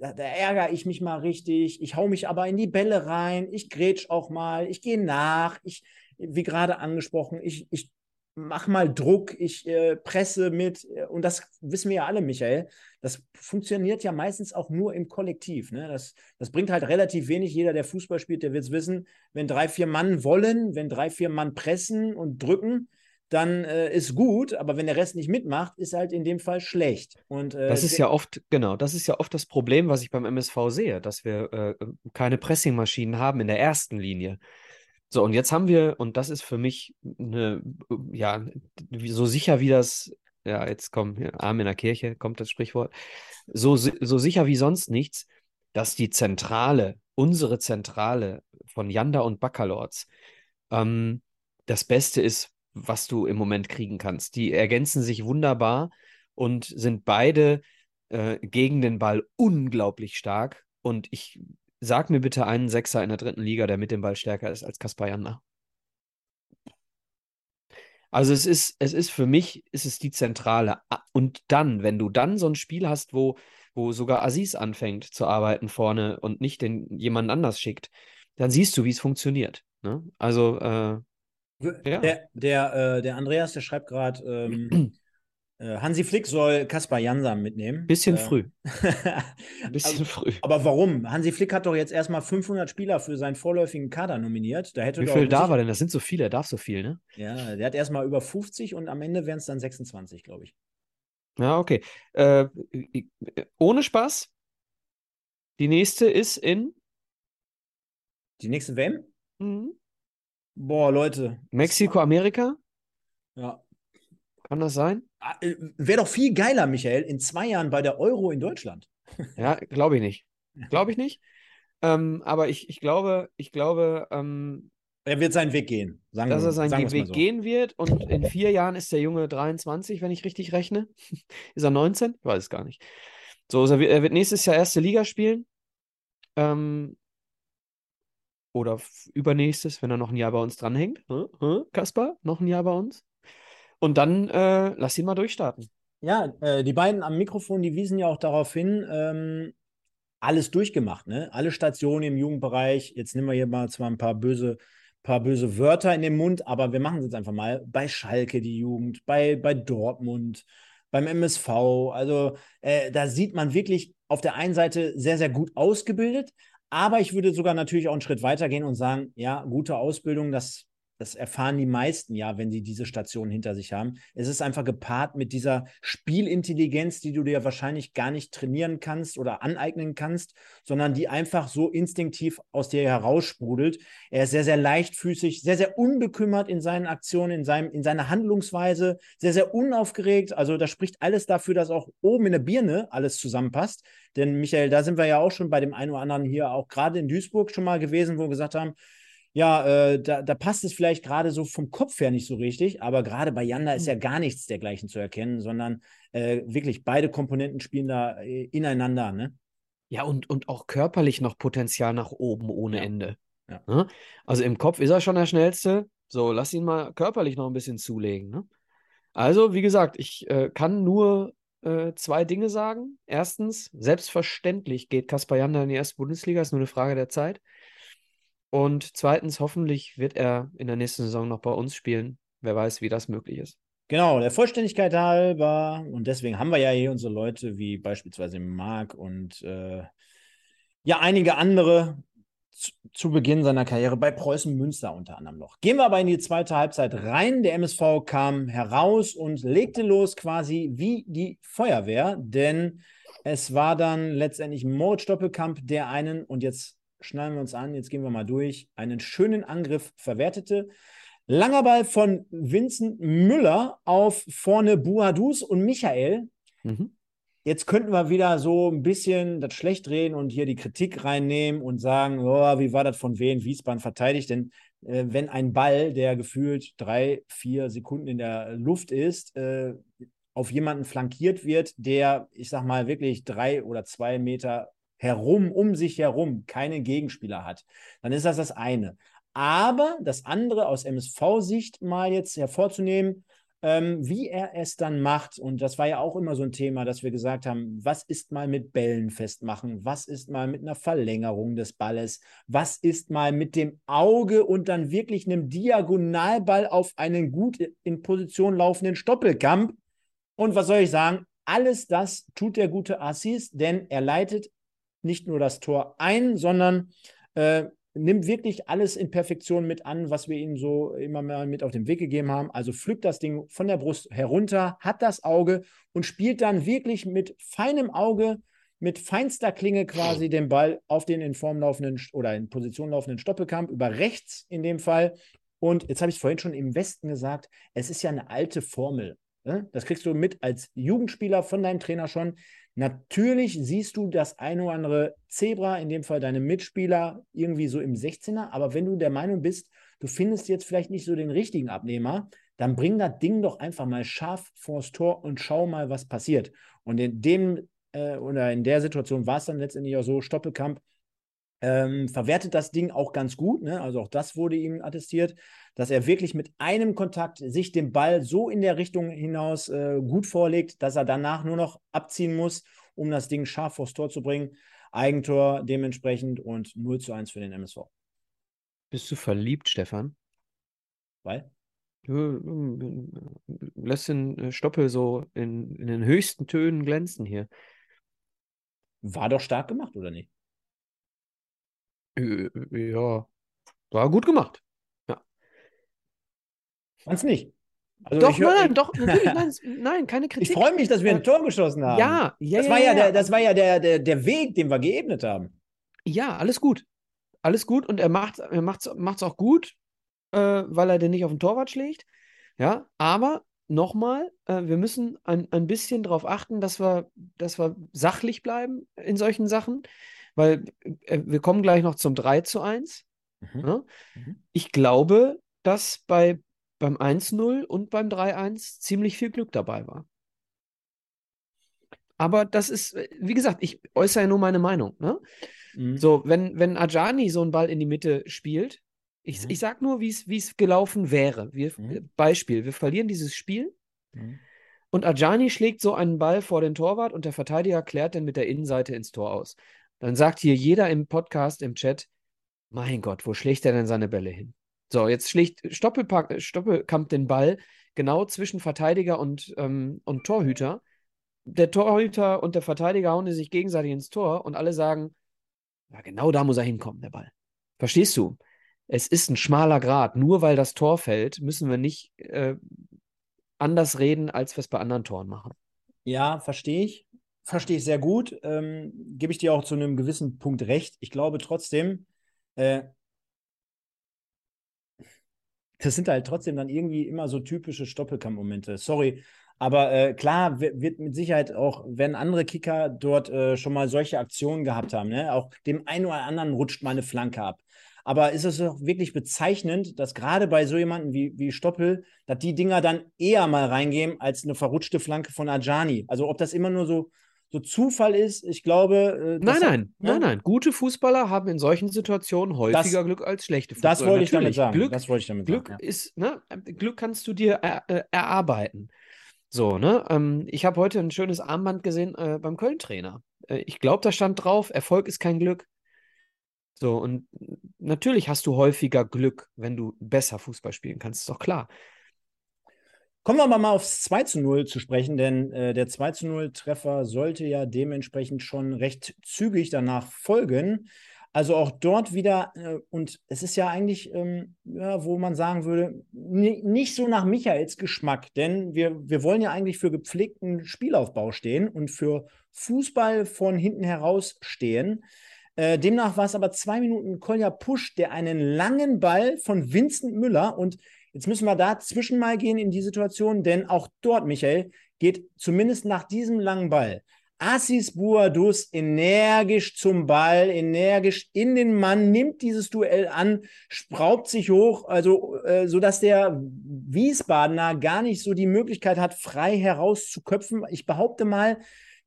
da, da, ärgere ich mich mal richtig. Ich hau mich aber in die Bälle rein. Ich grätsch auch mal. Ich gehe nach. Ich, wie gerade angesprochen, ich, ich mach mal Druck. Ich äh, presse mit. Und das wissen wir ja alle, Michael. Das funktioniert ja meistens auch nur im Kollektiv. Ne? Das, das bringt halt relativ wenig. Jeder, der Fußball spielt, der wird es wissen. Wenn drei, vier Mann wollen, wenn drei, vier Mann pressen und drücken, dann äh, ist gut, aber wenn der Rest nicht mitmacht, ist halt in dem Fall schlecht. Und, äh, das ist ja oft, genau, das ist ja oft das Problem, was ich beim MSV sehe, dass wir äh, keine Pressingmaschinen haben in der ersten Linie. So, und jetzt haben wir, und das ist für mich eine, ja, so sicher wie das, ja, jetzt kommt Arm in der Kirche, kommt das Sprichwort, so, so sicher wie sonst nichts, dass die Zentrale, unsere Zentrale von Yanda und Baccalords, ähm, das Beste ist, was du im Moment kriegen kannst. Die ergänzen sich wunderbar und sind beide äh, gegen den Ball unglaublich stark. Und ich sag mir bitte einen Sechser in der dritten Liga, der mit dem Ball stärker ist als Kaspar Janda. Also es ist, es ist für mich, ist die Zentrale. Und dann, wenn du dann so ein Spiel hast, wo, wo sogar Aziz anfängt zu arbeiten vorne und nicht den jemand anders schickt, dann siehst du, wie es funktioniert. Ne? Also äh, ja. Der, der, äh, der Andreas, der schreibt gerade, ähm, äh, Hansi Flick soll Kaspar Jansam mitnehmen. Bisschen äh, früh. Bisschen also, früh. Aber warum? Hansi Flick hat doch jetzt erstmal 500 Spieler für seinen vorläufigen Kader nominiert. Da hätte Wie viel da war denn? Das sind so viele, er darf so viel, ne? Ja, der hat erstmal über 50 und am Ende wären es dann 26, glaube ich. Ja, okay. Äh, ohne Spaß. Die nächste ist in. Die nächste WM? Mhm. Boah, Leute. Mexiko, Amerika? Ja. Kann das sein? Ah, äh, Wäre doch viel geiler, Michael, in zwei Jahren bei der Euro in Deutschland. Ja, glaube ich nicht. Glaube ich nicht. Ähm, aber ich, ich glaube, ich glaube, ähm, er wird seinen Weg gehen. Sagen dass er seinen Weg so. gehen wird. Und in vier Jahren ist der Junge 23, wenn ich richtig rechne. ist er 19? Ich weiß es gar nicht. So, er wird, er wird nächstes Jahr erste Liga spielen. Ähm, oder übernächstes, wenn er noch ein Jahr bei uns dranhängt. Hm? Kaspar, noch ein Jahr bei uns. Und dann äh, lass ihn mal durchstarten. Ja, äh, die beiden am Mikrofon, die wiesen ja auch darauf hin, ähm, alles durchgemacht, ne? Alle Stationen im Jugendbereich. Jetzt nehmen wir hier mal zwar ein paar böse, paar böse Wörter in den Mund, aber wir machen es jetzt einfach mal. Bei Schalke die Jugend, bei, bei Dortmund, beim MSV. Also äh, da sieht man wirklich auf der einen Seite sehr, sehr gut ausgebildet, aber ich würde sogar natürlich auch einen Schritt weiter gehen und sagen, ja, gute Ausbildung, das das erfahren die meisten ja, wenn sie diese Station hinter sich haben. Es ist einfach gepaart mit dieser Spielintelligenz, die du dir wahrscheinlich gar nicht trainieren kannst oder aneignen kannst, sondern die einfach so instinktiv aus dir heraussprudelt. Er ist sehr, sehr leichtfüßig, sehr, sehr unbekümmert in seinen Aktionen, in, seinem, in seiner Handlungsweise, sehr, sehr unaufgeregt. Also da spricht alles dafür, dass auch oben in der Birne alles zusammenpasst. Denn Michael, da sind wir ja auch schon bei dem einen oder anderen hier, auch gerade in Duisburg schon mal gewesen, wo wir gesagt haben, ja, äh, da, da, passt es vielleicht gerade so vom Kopf her nicht so richtig, aber gerade bei Yanda ist ja hm. gar nichts dergleichen zu erkennen, sondern äh, wirklich beide Komponenten spielen da äh, ineinander, ne? Ja, und, und auch körperlich noch Potenzial nach oben ohne ja. Ende. Ja. Ne? Also im Kopf ist er schon der Schnellste. So, lass ihn mal körperlich noch ein bisschen zulegen. Ne? Also, wie gesagt, ich äh, kann nur äh, zwei Dinge sagen. Erstens, selbstverständlich geht Kaspar Janda in die erste Bundesliga, ist nur eine Frage der Zeit. Und zweitens, hoffentlich wird er in der nächsten Saison noch bei uns spielen. Wer weiß, wie das möglich ist. Genau, der Vollständigkeit halber. Und deswegen haben wir ja hier unsere Leute wie beispielsweise Marc und äh, ja, einige andere zu, Beginn seiner Karriere bei Preußen Münster unter anderem noch. Gehen wir aber in die zweite Halbzeit rein. Der MSV kam heraus und legte los quasi wie die Feuerwehr, denn es war dann letztendlich Moritz Doppelkamp, der einen, und jetzt schnallen wir uns an, jetzt gehen wir mal durch, einen schönen Angriff verwertete. Langer Ball von Vincent Müller auf vorne Buadus und Michael. Mhm. Jetzt könnten wir wieder so ein bisschen das schlecht reden und hier die Kritik reinnehmen und sagen, oh, wie war das von Wien Wiesbaden verteidigt? Denn äh, wenn ein Ball, der gefühlt drei, vier Sekunden in der Luft ist, äh, auf jemanden flankiert wird, der, ich sag mal, wirklich drei oder zwei Meter herum, um sich herum keinen Gegenspieler hat, dann ist das das eine. Aber das andere aus MSV-Sicht mal jetzt hervorzunehmen, ähm, wie er es dann macht. Und das war ja auch immer so ein Thema, dass wir gesagt haben, was ist mal mit Bällen festmachen? Was ist mal mit einer Verlängerung des Balles? Was ist mal mit dem Auge und dann wirklich einem Diagonalball auf einen gut in Position laufenden Stoppelkamp? Und was soll ich sagen? Alles das tut der gute Assis, denn er leitet nicht nur das Tor ein, sondern äh, nimmt wirklich alles in Perfektion mit an, was wir ihm so immer mal mit auf den Weg gegeben haben. Also pflückt das Ding von der Brust herunter, hat das Auge und spielt dann wirklich mit feinem Auge, mit feinster Klinge quasi den Ball auf den in Form laufenden oder in Position laufenden Stoppelkamp über rechts in dem Fall. Und jetzt habe ich es vorhin schon im Westen gesagt, es ist ja eine alte Formel. Ne? Das kriegst du mit als Jugendspieler von deinem Trainer schon. Natürlich siehst du das eine oder andere Zebra, in dem Fall deine Mitspieler, irgendwie so im 16er. Aber wenn du der Meinung bist, du findest jetzt vielleicht nicht so den richtigen Abnehmer, dann bring das Ding doch einfach mal scharf vors Tor und schau mal, was passiert. Und in dem äh, oder in der Situation war es dann letztendlich auch so, Stoppelkamp ähm, verwertet das Ding auch ganz gut. Ne? Also auch das wurde ihm attestiert, dass er wirklich mit einem Kontakt sich den Ball so in der Richtung hinaus äh, gut vorlegt, dass er danach nur noch abziehen muss, um das Ding scharf vors Tor zu bringen. Eigentor dementsprechend und 0 zu 1 für den MSV. Bist du verliebt, Stefan? Weil? Du lässt den äh, Stoppel so in, in den höchsten Tönen glänzen hier. War doch stark gemacht, oder nicht? Äh, ja, war gut gemacht. Fand's nicht. Also doch, hör, nein, doch, natürlich, nein, nein, keine Kritik. Ich freue mich, dass wir ein äh, Tor geschossen haben. Ja, ja, das ja. War ja, ja, Der, das war ja der, der, der Weg, den wir geebnet haben. Ja, alles gut. Alles gut und er macht er macht's, macht's auch gut, äh, weil er den nicht auf den Torwart schlägt. Ja, aber nochmal, äh, wir müssen ein, ein bisschen darauf achten, dass wir, dass wir sachlich bleiben in solchen Sachen, weil äh, wir kommen gleich noch zum 3 zu 1. Mhm. Ja? Mhm. Ich glaube, dass bei, beim 1-0 und beim 3-1 ziemlich viel Glück dabei war. Aber das ist, wie gesagt, ich äußere ja nur meine Meinung. Ne? Mhm. So, wenn, wenn Ajani so einen Ball in die Mitte spielt, ich, mhm. ich sag nur, wie es gelaufen wäre. Wir, mhm. Beispiel, wir verlieren dieses Spiel mhm. und Ajani schlägt so einen Ball vor den Torwart und der Verteidiger klärt dann mit der Innenseite ins Tor aus. Dann sagt hier jeder im Podcast, im Chat, mein Gott, wo schlägt er denn seine Bälle hin? So, jetzt schlägt Stoppelpack, Stoppelkamp den Ball genau zwischen Verteidiger und, ähm, und Torhüter. Der Torhüter und der Verteidiger hauen sich gegenseitig ins Tor und alle sagen, ja, genau da muss er hinkommen, der Ball. Verstehst du? Es ist ein schmaler Grad. Nur weil das Tor fällt, müssen wir nicht äh, anders reden, als wir es bei anderen Toren machen. Ja, verstehe ich. Verstehe ich sehr gut. Ähm, Gebe ich dir auch zu einem gewissen Punkt recht. Ich glaube trotzdem, äh, das sind halt trotzdem dann irgendwie immer so typische Stoppelkamp-Momente. Sorry, aber äh, klar wird mit Sicherheit auch, wenn andere Kicker dort äh, schon mal solche Aktionen gehabt haben, ne? auch dem einen oder anderen rutscht mal eine Flanke ab. Aber ist es doch wirklich bezeichnend, dass gerade bei so jemandem wie, wie Stoppel, dass die Dinger dann eher mal reingehen als eine verrutschte Flanke von Ajani. Also ob das immer nur so, so Zufall ist, ich glaube. Äh, nein, nein, hat, nein, nein. Gute Fußballer haben in solchen Situationen häufiger das, Glück als schlechte Fußballer. Das wollte ich damit sagen. Glück, das wollte ich damit Glück sagen, ja. ist, ne, Glück kannst du dir er, äh, erarbeiten. So, ne? Ähm, ich habe heute ein schönes Armband gesehen äh, beim Köln-Trainer. Äh, ich glaube, da stand drauf, Erfolg ist kein Glück. So, und natürlich hast du häufiger Glück, wenn du besser Fußball spielen kannst, ist doch klar. Kommen wir aber mal aufs 2 zu 0 zu sprechen, denn äh, der 2 zu 0 Treffer sollte ja dementsprechend schon recht zügig danach folgen. Also auch dort wieder, äh, und es ist ja eigentlich, ähm, ja, wo man sagen würde, nicht so nach Michaels Geschmack, denn wir, wir wollen ja eigentlich für gepflegten Spielaufbau stehen und für Fußball von hinten heraus stehen. Äh, demnach war es aber zwei Minuten Kolja Pusch, der einen langen Ball von Vincent Müller und jetzt müssen wir dazwischen mal gehen in die Situation, denn auch dort, Michael, geht zumindest nach diesem langen Ball Assis Buadus energisch zum Ball, energisch in den Mann, nimmt dieses Duell an, spraubt sich hoch, also äh, so der Wiesbadener gar nicht so die Möglichkeit hat, frei herauszuköpfen. Ich behaupte mal,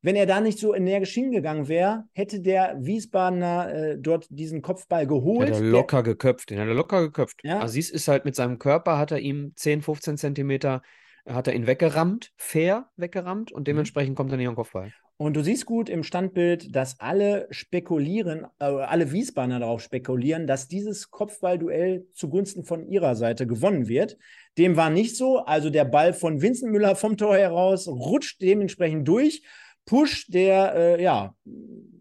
wenn er da nicht so energisch hingegangen wäre, hätte der Wiesbadener äh, dort diesen Kopfball geholt. Hat er locker der, geköpft, den hat er locker geköpft. Ja. Aziz ist halt mit seinem Körper, hat er ihm 10, 15 Zentimeter, hat er ihn weggerammt, fair weggerammt und mhm. dementsprechend mhm. kommt er nicht am Kopfball. Und du siehst gut im Standbild, dass alle spekulieren, äh, alle Wiesbadener darauf spekulieren, dass dieses Kopfballduell zugunsten von ihrer Seite gewonnen wird. Dem war nicht so. Also der Ball von Vincent Müller vom Tor heraus rutscht dementsprechend durch. Push, der, äh, ja,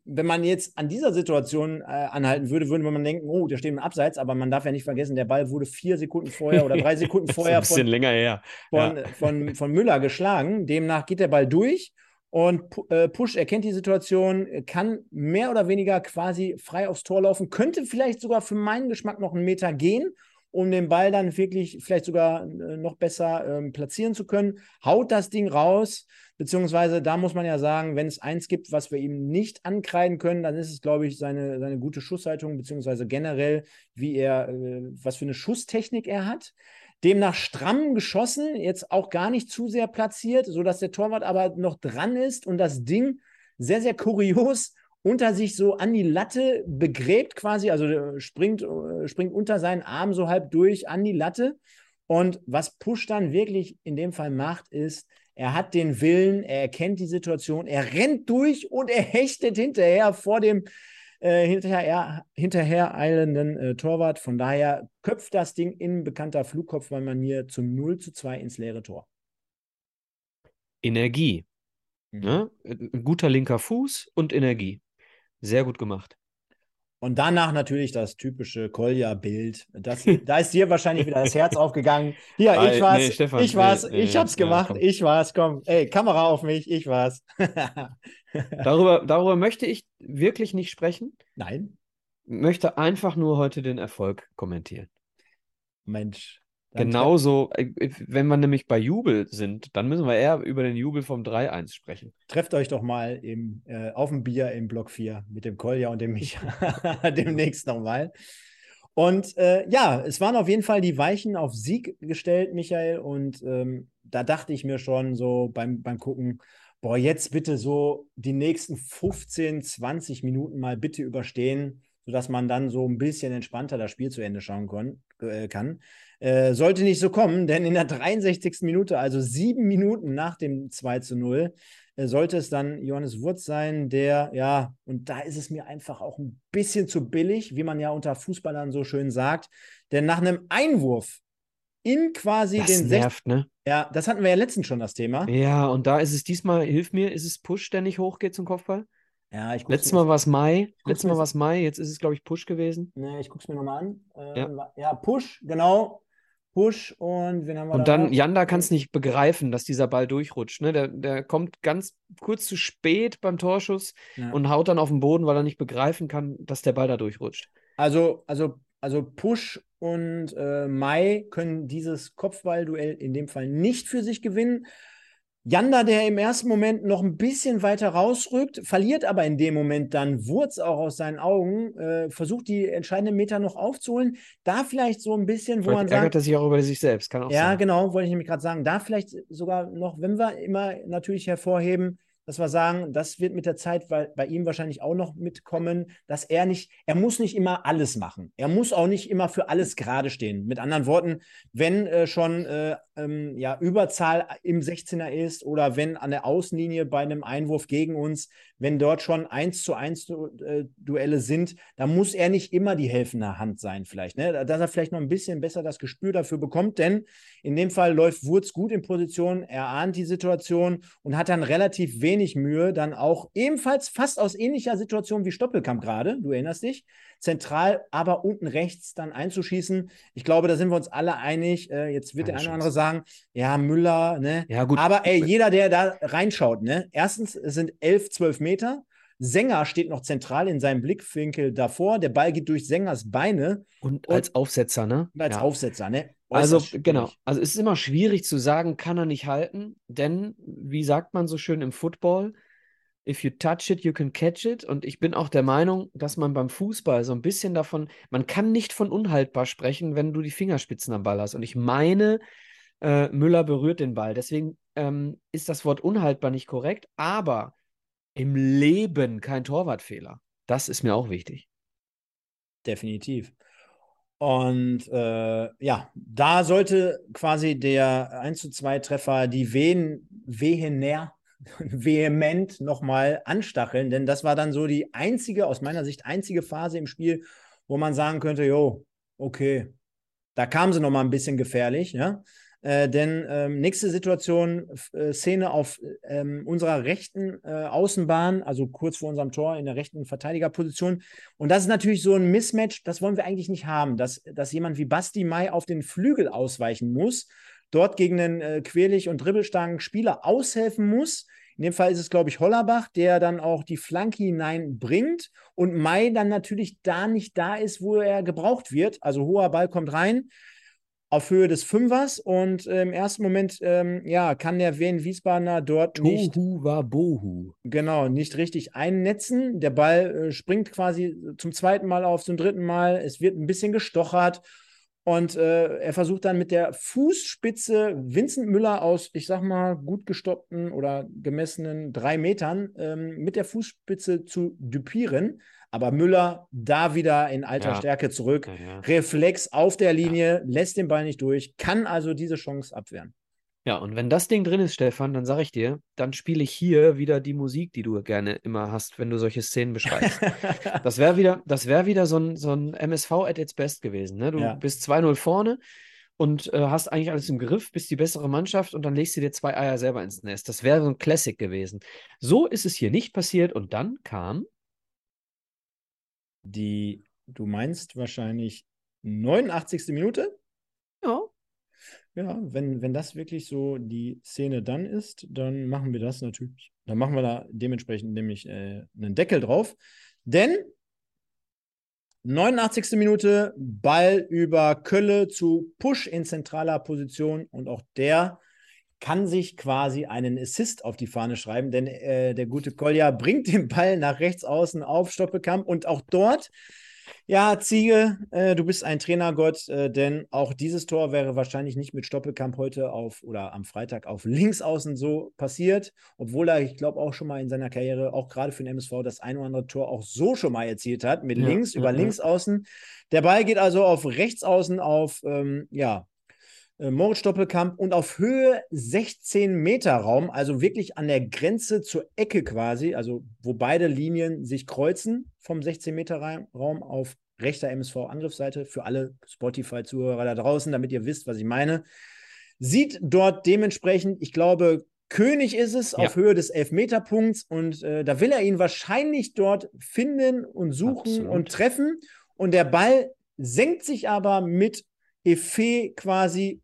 wenn man jetzt an dieser Situation äh, anhalten würde, würde man denken, oh, der steht im Abseits, aber man darf ja nicht vergessen, der Ball wurde vier Sekunden vorher oder drei Sekunden vorher ein bisschen von, länger her. Von, ja. von, von Müller geschlagen. Demnach geht der Ball durch und äh, Push erkennt die Situation, kann mehr oder weniger quasi frei aufs Tor laufen, könnte vielleicht sogar für meinen Geschmack noch einen Meter gehen, um den Ball dann wirklich vielleicht sogar äh, noch besser ähm, platzieren zu können. Haut das Ding raus, beziehungsweise da muss man ja sagen, wenn es eins gibt, was wir ihm nicht ankreiden können, dann ist es, glaube ich, seine, seine gute Schusshaltung, beziehungsweise generell, wie er, äh, was für eine Schusstechnik er hat. Demnach stramm geschossen, jetzt auch gar nicht zu sehr platziert, sodass der Torwart aber noch dran ist und das Ding sehr, sehr kurios unter sich so an die Latte begräbt quasi, also springt, äh, springt unter seinen Arm so halb durch an die Latte. Und was Push dann wirklich in dem Fall macht, ist, er hat den Willen, er erkennt die Situation, er rennt durch und er hechtet hinterher vor dem äh, hinterher, hinterher eilenden äh, Torwart. Von daher köpft das Ding in bekannter Flugkopfballmanier zum 0 zu 2 ins leere Tor. Energie. Mhm. Ne? Ein guter linker Fuß und Energie. Sehr gut gemacht. Und danach natürlich das typische Kolja-Bild. Da ist dir wahrscheinlich wieder das Herz aufgegangen. Hier, ich war's, nee, Stefan, ich war's, nee, ich hab's gemacht, ja, ich war's, komm, ey, Kamera auf mich, ich war's. darüber, darüber möchte ich wirklich nicht sprechen. Nein. Möchte einfach nur heute den Erfolg kommentieren. Mensch, Genauso, äh, wenn wir nämlich bei Jubel sind, dann müssen wir eher über den Jubel vom 3-1 sprechen. Trefft euch doch mal im, äh, auf dem Bier im Block 4 mit dem Kolja und dem Micha demnächst nochmal. Und äh, ja, es waren auf jeden Fall die Weichen auf Sieg gestellt, Michael. Und ähm, da dachte ich mir schon so beim, beim Gucken, boah, jetzt bitte so die nächsten 15, 20 Minuten mal bitte überstehen, sodass man dann so ein bisschen entspannter das Spiel zu Ende schauen äh, kann. Äh, sollte nicht so kommen, denn in der 63. Minute, also sieben Minuten nach dem 2 zu 0, äh, sollte es dann Johannes Wurz sein, der, ja, und da ist es mir einfach auch ein bisschen zu billig, wie man ja unter Fußballern so schön sagt, denn nach einem Einwurf in quasi das den nervt, ne? Ja, das hatten wir ja letztens schon das Thema. Ja, und da ist es diesmal, hilf mir, ist es Push, der nicht hochgeht zum Kopfball? Ja, ich Letztes Mal war es Mai, letztes Mal war es Mai, jetzt ist es, glaube ich, Push gewesen. Ne, ich gucke es mir nochmal an. Ähm, ja. ja. Push, genau. Push und wen haben wir Und da dann, noch? Janda kann es nicht begreifen, dass dieser Ball durchrutscht. Ne? Der, der kommt ganz kurz zu spät beim Torschuss ja. und haut dann auf den Boden, weil er nicht begreifen kann, dass der Ball da durchrutscht. Also, also, also Push und äh, Mai können dieses Kopfballduell in dem Fall nicht für sich gewinnen. Janda, der im ersten Moment noch ein bisschen weiter rausrückt, verliert aber in dem Moment dann Wurz auch aus seinen Augen, äh, versucht die entscheidenden Meter noch aufzuholen. Da vielleicht so ein bisschen, wo vielleicht man sagt. ärgert er sich auch über sich selbst, kann auch Ja, sein. genau, wollte ich nämlich gerade sagen. Da vielleicht sogar noch, wenn wir immer natürlich hervorheben, dass wir sagen, das wird mit der Zeit bei, bei ihm wahrscheinlich auch noch mitkommen, dass er nicht, er muss nicht immer alles machen. Er muss auch nicht immer für alles gerade stehen. Mit anderen Worten, wenn äh, schon äh, ähm, ja, Überzahl im 16er ist oder wenn an der Außenlinie bei einem Einwurf gegen uns, wenn dort schon 1 zu 1 du äh, Duelle sind, dann muss er nicht immer die helfende Hand sein, vielleicht. Ne? Dass er vielleicht noch ein bisschen besser das Gespür dafür bekommt, denn in dem Fall läuft Wurz gut in Position, er ahnt die Situation und hat dann relativ wenig Mühe, dann auch ebenfalls fast aus ähnlicher Situation wie Stoppelkamp gerade, du erinnerst dich, zentral, aber unten rechts dann einzuschießen. Ich glaube, da sind wir uns alle einig. Äh, jetzt wird Keine der eine oder andere sagen, ja, Müller, ne? Ja, gut. Aber ey, jeder, der da reinschaut, ne? Erstens, es sind elf, zwölf Meter. Sänger steht noch zentral in seinem Blickwinkel davor. Der Ball geht durch Sängers Beine. Und, und als Aufsetzer, ne? Als ja. Aufsetzer, ne? Also, genau. Also, es ist immer schwierig zu sagen, kann er nicht halten, denn, wie sagt man so schön im Football, if you touch it, you can catch it. Und ich bin auch der Meinung, dass man beim Fußball so ein bisschen davon, man kann nicht von unhaltbar sprechen, wenn du die Fingerspitzen am Ball hast. Und ich meine, äh, Müller berührt den Ball. Deswegen ähm, ist das Wort unhaltbar nicht korrekt, aber im Leben kein Torwartfehler. Das ist mir auch wichtig. Definitiv. Und äh, ja, da sollte quasi der 1 zu 2 Treffer die Wehen, Wehenär vehement nochmal anstacheln, denn das war dann so die einzige, aus meiner Sicht einzige Phase im Spiel, wo man sagen könnte, jo, okay, da kam sie nochmal ein bisschen gefährlich, ja. Äh, denn ähm, nächste Situation, äh, Szene auf ähm, unserer rechten äh, Außenbahn, also kurz vor unserem Tor in der rechten Verteidigerposition. Und das ist natürlich so ein Mismatch, das wollen wir eigentlich nicht haben, dass, dass jemand wie Basti Mai auf den Flügel ausweichen muss dort gegen einen äh, quälig und dribbelstarken Spieler aushelfen muss. In dem Fall ist es, glaube ich, Hollerbach, der dann auch die Flanke hineinbringt und Mai dann natürlich da nicht da ist, wo er gebraucht wird. Also hoher Ball kommt rein auf Höhe des Fünfers und äh, im ersten Moment, ähm, ja, kann der Wien Wiesbadener dort Tohu nicht. war Bohu. Genau, nicht richtig einnetzen. Der Ball äh, springt quasi zum zweiten Mal auf, zum dritten Mal. Es wird ein bisschen gestochert und äh, er versucht dann mit der Fußspitze Vincent Müller aus, ich sag mal, gut gestoppten oder gemessenen drei Metern ähm, mit der Fußspitze zu dupieren. Aber Müller da wieder in alter ja. Stärke zurück. Ja, ja. Reflex auf der Linie, lässt den Ball nicht durch, kann also diese Chance abwehren. Ja, und wenn das Ding drin ist, Stefan, dann sage ich dir, dann spiele ich hier wieder die Musik, die du gerne immer hast, wenn du solche Szenen beschreibst. das wäre wieder, das wär wieder so ein, so ein MSV at its best gewesen. Ne? Du ja. bist 2-0 vorne und äh, hast eigentlich alles im Griff, bist die bessere Mannschaft und dann legst du dir zwei Eier selber ins Nest. Das wäre so ein Classic gewesen. So ist es hier nicht passiert und dann kam. Die, du meinst wahrscheinlich 89. Minute? Ja, ja, wenn, wenn das wirklich so die Szene dann ist, dann machen wir das natürlich. Dann machen wir da dementsprechend nämlich äh, einen Deckel drauf. Denn 89. Minute, Ball über Kölle zu Push in zentraler Position und auch der kann sich quasi einen Assist auf die Fahne schreiben, denn äh, der gute Kolja bringt den Ball nach rechts außen auf Stoppelkamp und auch dort ja, Ziege, äh, du bist ein Trainergott, äh, denn auch dieses Tor wäre wahrscheinlich nicht mit Stoppelkamp heute auf oder am Freitag auf links außen so passiert, obwohl er, ich glaube, auch schon mal in seiner Karriere, auch gerade für den MSV, das ein oder andere Tor auch so schon mal erzielt hat, mit ja, links über ja, links außen. Der Ball geht also auf rechts außen auf, ähm, ja, Moritz Stoppelkamp und auf Höhe 16 Meter Raum, also wirklich an der Grenze zur Ecke quasi, also wo beide Linien sich kreuzen vom 16 Meter Raum auf rechter MSV-Angriffsseite für alle Spotify-Zuhörer da draußen, damit ihr wisst, was ich meine. Sieht dort dementsprechend, ich glaube, König ist es ja. auf Höhe des Elfmeterpunkts und äh, da will er ihn wahrscheinlich dort finden und suchen Absolut. und treffen. Und der Ball senkt sich aber mit Effet quasi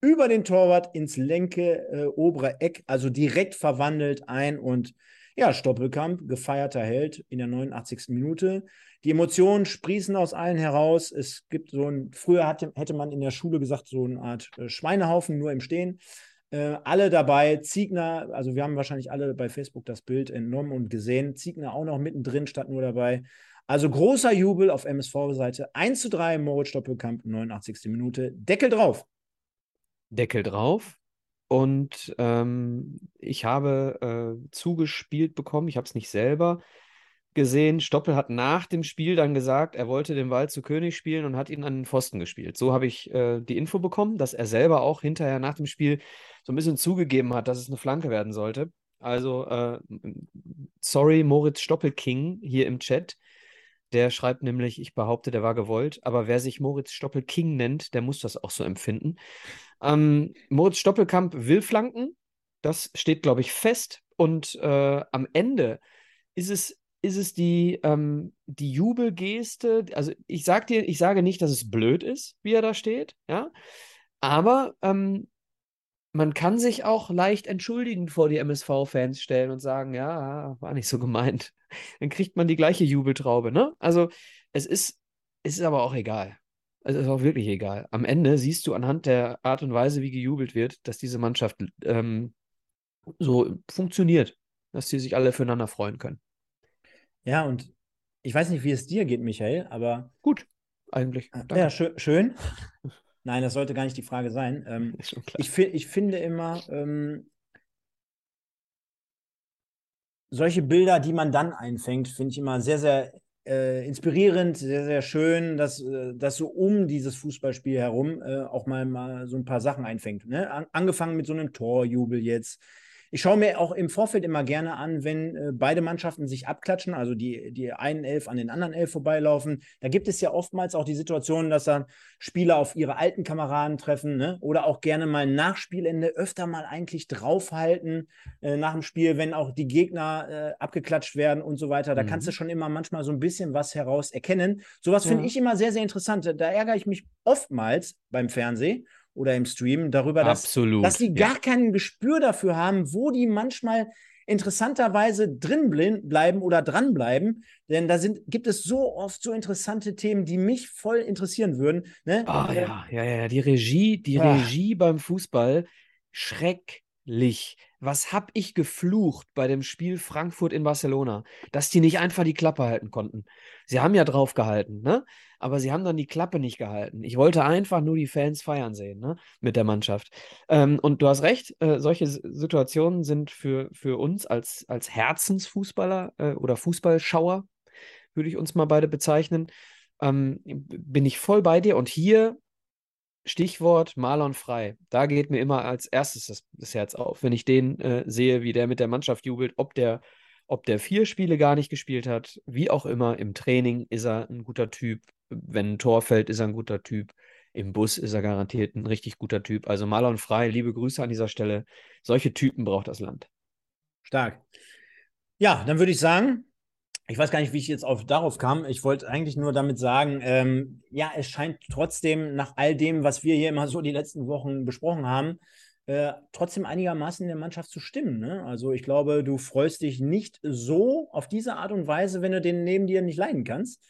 über den Torwart ins lenke äh, obere Eck, also direkt verwandelt ein und ja, Stoppelkamp, gefeierter Held in der 89. Minute. Die Emotionen sprießen aus allen heraus. Es gibt so ein, früher hatte, hätte man in der Schule gesagt, so eine Art äh, Schweinehaufen, nur im Stehen. Äh, alle dabei, Ziegner, also wir haben wahrscheinlich alle bei Facebook das Bild entnommen und gesehen. Ziegner auch noch mittendrin, statt nur dabei. Also großer Jubel auf MSV-Seite. 1 zu 3, Moritz Stoppelkamp, 89. Minute. Deckel drauf. Deckel drauf. Und ähm, ich habe äh, zugespielt bekommen, ich habe es nicht selber gesehen. Stoppel hat nach dem Spiel dann gesagt, er wollte den Ball zu König spielen und hat ihn an den Pfosten gespielt. So habe ich äh, die Info bekommen, dass er selber auch hinterher nach dem Spiel so ein bisschen zugegeben hat, dass es eine Flanke werden sollte. Also, äh, sorry, Moritz Stoppel-King hier im Chat. Der schreibt nämlich, ich behaupte, der war gewollt, aber wer sich Moritz Stoppel-King nennt, der muss das auch so empfinden. Ähm, Moritz Stoppelkamp will flanken. Das steht, glaube ich, fest. Und äh, am Ende ist es, ist es die, ähm, die Jubelgeste. Also ich sag dir, ich sage nicht, dass es blöd ist, wie er da steht, ja. Aber ähm, man kann sich auch leicht entschuldigend vor die MSV-Fans stellen und sagen, ja, war nicht so gemeint. Dann kriegt man die gleiche Jubeltraube, ne? Also es ist, es ist aber auch egal. Es ist auch wirklich egal. Am Ende siehst du anhand der Art und Weise, wie gejubelt wird, dass diese Mannschaft ähm, so funktioniert, dass sie sich alle füreinander freuen können. Ja, und ich weiß nicht, wie es dir geht, Michael, aber. Gut, eigentlich. Danke. Ja, schön. schön. Nein, das sollte gar nicht die Frage sein. Ähm, ich, ich finde immer, ähm, solche Bilder, die man dann einfängt, finde ich immer sehr, sehr äh, inspirierend, sehr, sehr schön, dass, äh, dass so um dieses Fußballspiel herum äh, auch mal, mal so ein paar Sachen einfängt. Ne? An, angefangen mit so einem Torjubel jetzt, ich schaue mir auch im Vorfeld immer gerne an, wenn äh, beide Mannschaften sich abklatschen, also die, die einen Elf an den anderen Elf vorbeilaufen. Da gibt es ja oftmals auch die Situation, dass dann Spieler auf ihre alten Kameraden treffen ne? oder auch gerne mal nach Spielende öfter mal eigentlich draufhalten äh, nach dem Spiel, wenn auch die Gegner äh, abgeklatscht werden und so weiter. Da mhm. kannst du schon immer manchmal so ein bisschen was heraus erkennen. Sowas ja. finde ich immer sehr, sehr interessant. Da ärgere ich mich oftmals beim Fernsehen oder im Stream darüber, dass, Absolut, dass sie gar kein Gespür dafür haben, wo die manchmal interessanterweise drin bleiben oder dranbleiben. Denn da sind, gibt es so oft so interessante Themen, die mich voll interessieren würden. Ne? Oh, ja, ja, ja, die Regie, die ah. Regie beim Fußball, schrecklich. Was hab ich geflucht bei dem Spiel Frankfurt in Barcelona, dass die nicht einfach die Klappe halten konnten. Sie haben ja drauf gehalten, ne? aber sie haben dann die Klappe nicht gehalten. Ich wollte einfach nur die Fans feiern sehen ne? mit der Mannschaft. Ähm, und du hast recht, äh, solche Situationen sind für, für uns als, als Herzensfußballer äh, oder Fußballschauer, würde ich uns mal beide bezeichnen, ähm, bin ich voll bei dir. Und hier Stichwort Marlon Frei. Da geht mir immer als erstes das, das Herz auf, wenn ich den äh, sehe, wie der mit der Mannschaft jubelt, ob der ob der vier Spiele gar nicht gespielt hat, wie auch immer, im Training ist er ein guter Typ, wenn ein Tor fällt, ist er ein guter Typ. Im Bus ist er garantiert ein richtig guter Typ. Also Marlon Frei, liebe Grüße an dieser Stelle. Solche Typen braucht das Land. Stark. Ja, dann würde ich sagen, ich weiß gar nicht, wie ich jetzt auf, darauf kam. Ich wollte eigentlich nur damit sagen, ähm, ja, es scheint trotzdem nach all dem, was wir hier immer so die letzten Wochen besprochen haben, äh, trotzdem einigermaßen in der Mannschaft zu stimmen. Ne? Also ich glaube, du freust dich nicht so auf diese Art und Weise, wenn du den neben dir nicht leiden kannst.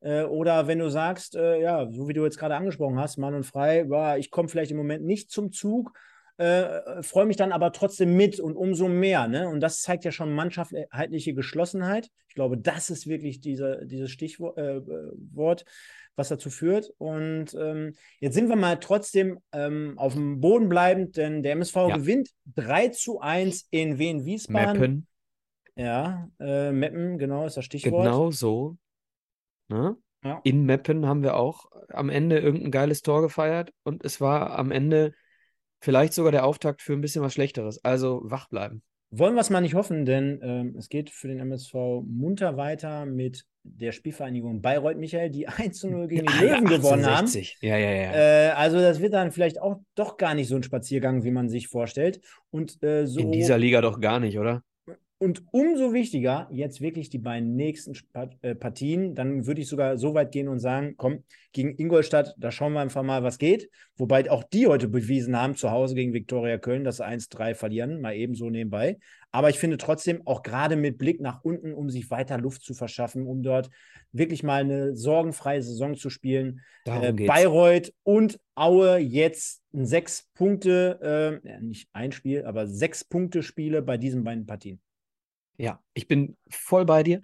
Äh, oder wenn du sagst, äh, ja, so wie du jetzt gerade angesprochen hast, Mann und Frei, ja, ich komme vielleicht im Moment nicht zum Zug, äh, freue mich dann aber trotzdem mit und umso mehr. Ne? Und das zeigt ja schon mannschaftliche Geschlossenheit. Ich glaube, das ist wirklich diese, dieses Stichwort, äh, äh, was dazu führt. Und ähm, jetzt sind wir mal trotzdem ähm, auf dem Boden bleibend, denn der MSV ja. gewinnt 3 zu 1 in Wien-Wiesbaden. Meppen. Ja, äh, Meppen, genau, ist das Stichwort. Genau so. Ne? Ja. In Meppen haben wir auch am Ende irgendein geiles Tor gefeiert und es war am Ende vielleicht sogar der Auftakt für ein bisschen was Schlechteres. Also wach bleiben. Wollen wir es mal nicht hoffen, denn ähm, es geht für den MSV munter weiter mit der Spielvereinigung Bayreuth Michael, die 1 zu 0 gegen die Löwen gewonnen haben. Ja, ja, ja. Äh, also das wird dann vielleicht auch doch gar nicht so ein Spaziergang, wie man sich vorstellt. Und äh, so. In dieser Liga doch gar nicht, oder? Und umso wichtiger jetzt wirklich die beiden nächsten äh, Partien. Dann würde ich sogar so weit gehen und sagen, komm, gegen Ingolstadt, da schauen wir einfach mal, was geht. Wobei auch die heute bewiesen haben, zu Hause gegen Viktoria Köln, dass sie 1-3 verlieren, mal ebenso nebenbei. Aber ich finde trotzdem, auch gerade mit Blick nach unten, um sich weiter Luft zu verschaffen, um dort wirklich mal eine sorgenfreie Saison zu spielen. Äh, Bayreuth und Aue jetzt sechs Punkte, äh, nicht ein Spiel, aber sechs Punkte Spiele bei diesen beiden Partien. Ja, ich bin voll bei dir.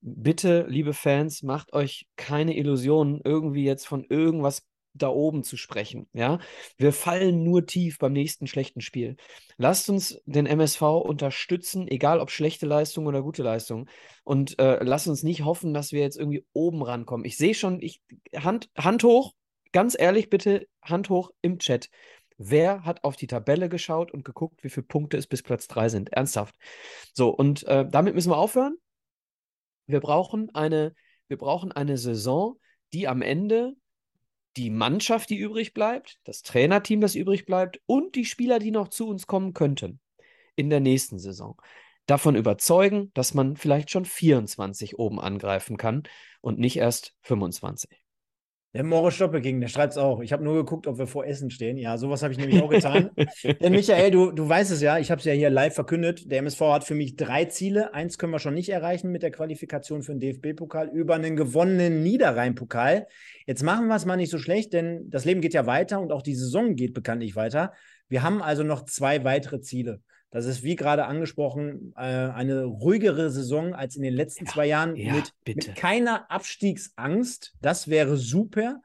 Bitte, liebe Fans, macht euch keine Illusionen, irgendwie jetzt von irgendwas da oben zu sprechen. Ja, wir fallen nur tief beim nächsten schlechten Spiel. Lasst uns den MSV unterstützen, egal ob schlechte Leistung oder gute Leistung. Und äh, lasst uns nicht hoffen, dass wir jetzt irgendwie oben rankommen. Ich sehe schon, ich Hand, Hand hoch, ganz ehrlich bitte, Hand hoch im Chat. Wer hat auf die Tabelle geschaut und geguckt, wie viele Punkte es bis Platz 3 sind? Ernsthaft. So, und äh, damit müssen wir aufhören. Wir brauchen eine, wir brauchen eine Saison, die am Ende die Mannschaft, die übrig bleibt, das Trainerteam, das übrig bleibt und die Spieler, die noch zu uns kommen könnten in der nächsten Saison, davon überzeugen, dass man vielleicht schon 24 oben angreifen kann und nicht erst 25. Der Moritz Stoppe ging, der schreibt es auch. Ich habe nur geguckt, ob wir vor Essen stehen. Ja, sowas habe ich nämlich auch getan. Denn Michael, du, du weißt es ja, ich habe es ja hier live verkündet. Der MSV hat für mich drei Ziele. Eins können wir schon nicht erreichen mit der Qualifikation für den DFB-Pokal über einen gewonnenen Niederrhein-Pokal. Jetzt machen wir es mal nicht so schlecht, denn das Leben geht ja weiter und auch die Saison geht bekanntlich weiter. Wir haben also noch zwei weitere Ziele. Das ist, wie gerade angesprochen, äh, eine ruhigere Saison als in den letzten ja, zwei Jahren ja, mit, mit, keiner Abstiegsangst. Das wäre super.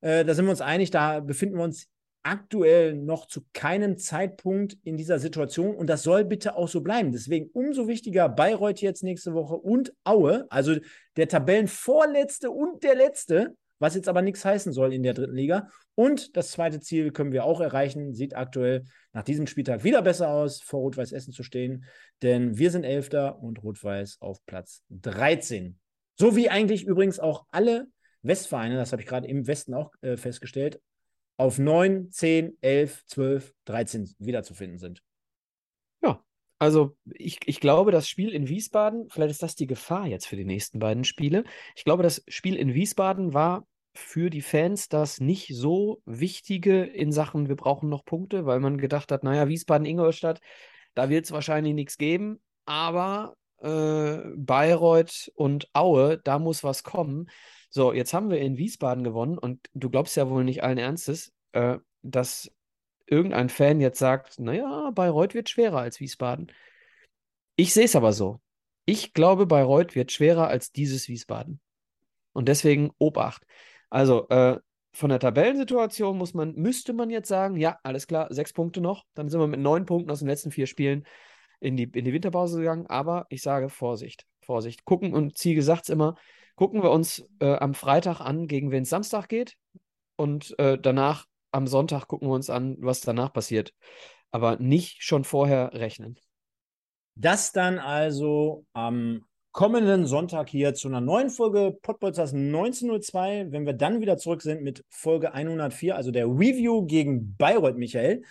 Äh, da sind wir uns einig, da befinden wir uns aktuell noch zu keinem Zeitpunkt in dieser Situation und das soll bitte auch so bleiben. Deswegen umso wichtiger Bayreuth jetzt nächste Woche und Aue, also der Tabellenvorletzte und der letzte, was jetzt aber nichts heißen soll in der dritten Liga. Und das zweite Ziel können wir auch erreichen, sieht aktuell nach diesem Spieltag wieder besser aus, vor Rot-Weiß Essen zu stehen, denn wir sind Elfter und Rot-Weiß auf Platz 13. So wie eigentlich übrigens auch alle Westvereine, das habe ich gerade im Westen auch äh, festgestellt, auf 9, 10, 11, 12, 13 wiederzufinden sind. Also ich, ich glaube, das Spiel in Wiesbaden, vielleicht ist das die Gefahr jetzt für die nächsten beiden Spiele. Ich glaube, das Spiel in Wiesbaden war für die Fans das nicht so wichtige in Sachen, wir brauchen noch Punkte, weil man gedacht hat, naja, Wiesbaden-Ingolstadt, da wird es wahrscheinlich nichts geben, aber äh, Bayreuth und Aue, da muss was kommen. So, jetzt haben wir in Wiesbaden gewonnen und du glaubst ja wohl nicht allen Ernstes, äh, dass irgendein Fan jetzt sagt, naja, Bayreuth wird schwerer als Wiesbaden. Ich sehe es aber so. Ich glaube, Bayreuth wird schwerer als dieses Wiesbaden. Und deswegen Obacht. Also, äh, von der Tabellensituation muss man, müsste man jetzt sagen, ja, alles klar, sechs Punkte noch. Dann sind wir mit neun Punkten aus den letzten vier Spielen in die, in die Winterpause gegangen. Aber ich sage Vorsicht, Vorsicht. Gucken, und Ziege sagt es immer, gucken wir uns äh, am Freitag an, gegen wen es Samstag geht. Und äh, danach, am Sonntag, gucken wir uns an, was danach passiert. Aber nicht schon vorher rechnen. Das dann also am kommenden Sonntag hier zu einer neuen Folge Podbolzers 1902, wenn wir dann wieder zurück sind mit Folge 104, also der Review gegen Bayreuth, Michael.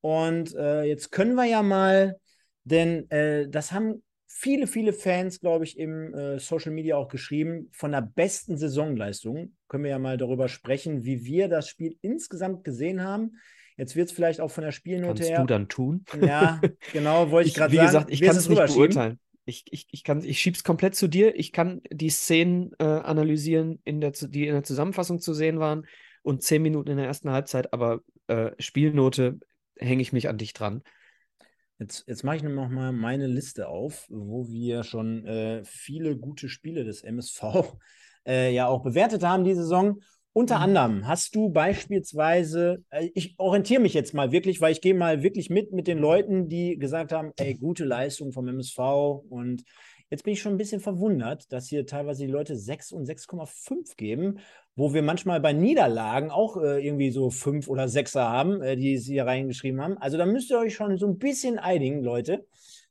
Und äh, jetzt können wir ja mal, denn äh, das haben viele, viele Fans, glaube ich, im äh, Social Media auch geschrieben, von der besten Saisonleistung. Können wir ja mal darüber sprechen, wie wir das Spiel insgesamt gesehen haben. Jetzt wird es vielleicht auch von der Spielnote Kannst her. du dann tun? Ja, genau, wollte ich, ich gerade sagen. Wie gesagt, ich kann es nicht beurteilen. Ich, ich, ich, kann, ich schieb's komplett zu dir. Ich kann die Szenen äh, analysieren, in der, die in der Zusammenfassung zu sehen waren und zehn Minuten in der ersten Halbzeit, aber äh, Spielnote hänge ich mich an dich dran. Jetzt, jetzt mache ich noch mal meine Liste auf, wo wir schon äh, viele gute Spiele des MSV äh, ja auch bewertet haben diese Saison. Unter mhm. anderem hast du beispielsweise, äh, ich orientiere mich jetzt mal wirklich, weil ich gehe mal wirklich mit mit den Leuten, die gesagt haben, ey, gute Leistung vom MSV und Jetzt bin ich schon ein bisschen verwundert, dass hier teilweise die Leute 6 und 6,5 geben, wo wir manchmal bei Niederlagen auch äh, irgendwie so 5 oder 6er haben, äh, die sie hier reingeschrieben haben. Also da müsst ihr euch schon so ein bisschen einigen, Leute.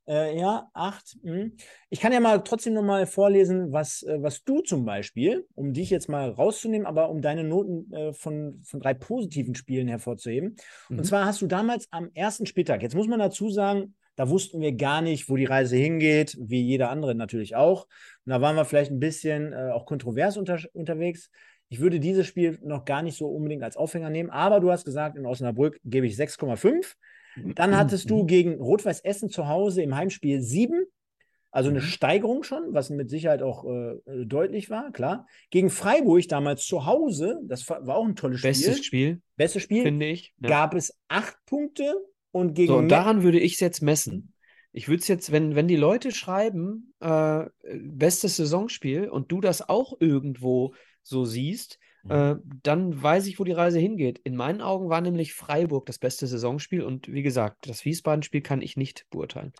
Äh, ja, 8. Hm. Ich kann ja mal trotzdem nochmal vorlesen, was, äh, was du zum Beispiel, um dich jetzt mal rauszunehmen, aber um deine Noten äh, von, von drei positiven Spielen hervorzuheben. Mhm. Und zwar hast du damals am ersten Spieltag, jetzt muss man dazu sagen, da wussten wir gar nicht, wo die Reise hingeht, wie jeder andere natürlich auch. Und da waren wir vielleicht ein bisschen äh, auch kontrovers unter, unterwegs. Ich würde dieses Spiel noch gar nicht so unbedingt als Aufhänger nehmen, aber du hast gesagt, in Osnabrück gebe ich 6,5. Dann hattest du gegen Rot-Weiß Essen zu Hause im Heimspiel 7. Also eine mhm. Steigerung schon, was mit Sicherheit auch äh, deutlich war, klar. Gegen Freiburg damals zu Hause, das war, auch ein tolles Spiel. Bestes Spiel. Bestes Spiel. Finde ich. Ja. Gab es acht Punkte und gegen. So, und daran würde ich es jetzt messen. Ich würde es jetzt, wenn, wenn die Leute schreiben, äh, bestes Saisonspiel und du das auch irgendwo so siehst, mhm. äh, dann weiß ich, wo die Reise hingeht. In meinen Augen war nämlich Freiburg das beste Saisonspiel und wie gesagt, das Wiesbaden-Spiel kann ich nicht beurteilen.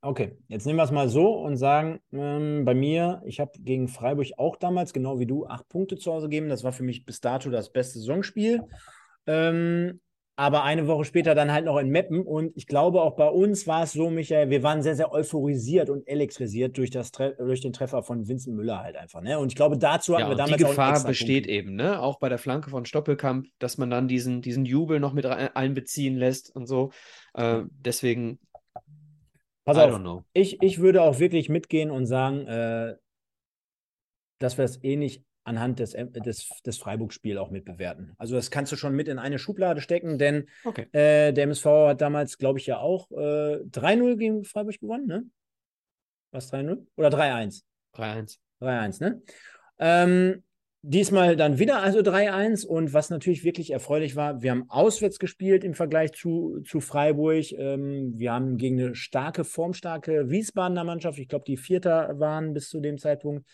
Okay, jetzt nehmen wir es mal so und sagen, ähm, bei mir, ich habe gegen Freiburg auch damals, genau wie du, acht Punkte zu Hause gegeben. Das war für mich bis dato das beste Saisonspiel. Ähm, aber eine Woche später dann halt noch in Meppen. Und ich glaube, auch bei uns war es so, Michael, wir waren sehr, sehr euphorisiert und elektrisiert durch, das durch den Treffer von Vincent Müller halt einfach. Ne? Und ich glaube, dazu hatten ja, wir damals die Gefahr besteht Punkt. eben, ne? auch bei der Flanke von Stoppelkamp, dass man dann diesen, diesen Jubel noch mit einbeziehen lässt und so. Äh, deswegen, Pass auf, ich, ich würde auch wirklich mitgehen und sagen, äh, dass wir es eh nicht anhand des, des, des Freiburg-Spiels auch mitbewerten. Also das kannst du schon mit in eine Schublade stecken, denn okay. äh, der MSV hat damals, glaube ich, ja auch äh, 3-0 gegen Freiburg gewonnen, ne? Was 3-0? Oder 3-1? 3-1. 3-1, ne? Ähm, diesmal dann wieder also 3-1 und was natürlich wirklich erfreulich war, wir haben auswärts gespielt im Vergleich zu, zu Freiburg. Ähm, wir haben gegen eine starke, formstarke Wiesbadener Mannschaft, ich glaube, die Vierter waren bis zu dem Zeitpunkt,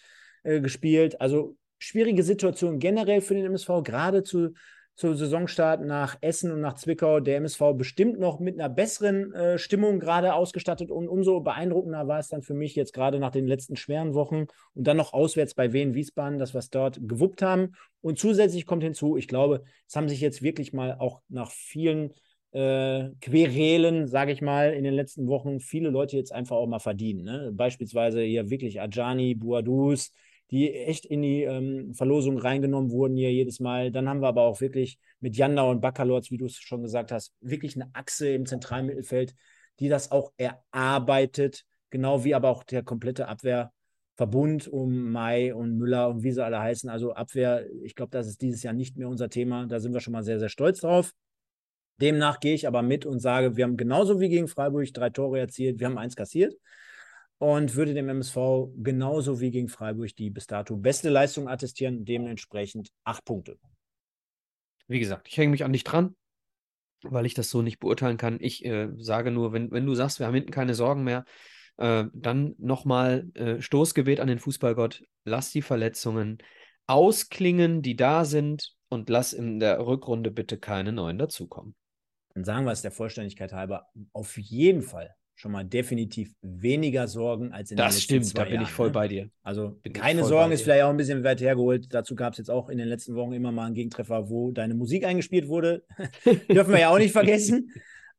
äh, gespielt. Also schwierige Situation generell für den MSV, gerade zu, zu Saisonstart nach Essen und nach Zwickau. Der MSV bestimmt noch mit einer besseren äh, Stimmung gerade ausgestattet und umso beeindruckender war es dann für mich jetzt gerade nach den letzten schweren Wochen und dann noch auswärts bei Wien Wiesbaden, dass wir es dort gewuppt haben. Und zusätzlich kommt hinzu, ich glaube, es haben sich jetzt wirklich mal auch nach vielen äh, Querelen, sage ich mal, in den letzten Wochen viele Leute jetzt einfach auch mal verdienen. Ne? Beispielsweise hier wirklich Ajani, Buadus, die echt in die ähm, Verlosung reingenommen wurden hier jedes Mal. Dann haben wir aber auch wirklich mit Janda und Bakalorz, wie du es schon gesagt hast, wirklich eine Achse im Zentralmittelfeld, die das auch erarbeitet, genau wie aber auch der komplette Abwehrverbund um Mai und Müller und wie sie alle heißen. Also Abwehr, ich glaube, das ist dieses Jahr nicht mehr unser Thema. Da sind wir schon mal sehr, sehr stolz drauf. Demnach gehe ich aber mit und sage, wir haben genauso wie gegen Freiburg drei Tore erzielt, wir haben eins kassiert und würde dem MSV genauso wie gegen Freiburg die bis dato beste Leistung attestieren, dementsprechend acht Punkte. Wie gesagt, ich hänge mich an dich dran, weil ich das so nicht beurteilen kann. Ich äh, sage nur, wenn, wenn du sagst, wir haben hinten keine Sorgen mehr, äh, dann nochmal äh, Stoßgebet an den Fußballgott, lass die Verletzungen ausklingen, die da sind und lass in der Rückrunde bitte keine neuen dazukommen. Dann sagen wir es der Vollständigkeit halber auf jeden Fall schon mal definitiv weniger Sorgen als in das den letzten stimmt, da bin Jahren, ich voll ne? bei dir. Also bin keine Sorgen ist vielleicht auch ein bisschen weit hergeholt. Dazu gab es jetzt auch in den letzten Wochen immer mal einen Gegentreffer, wo deine Musik eingespielt wurde. Dürfen wir ja auch nicht vergessen.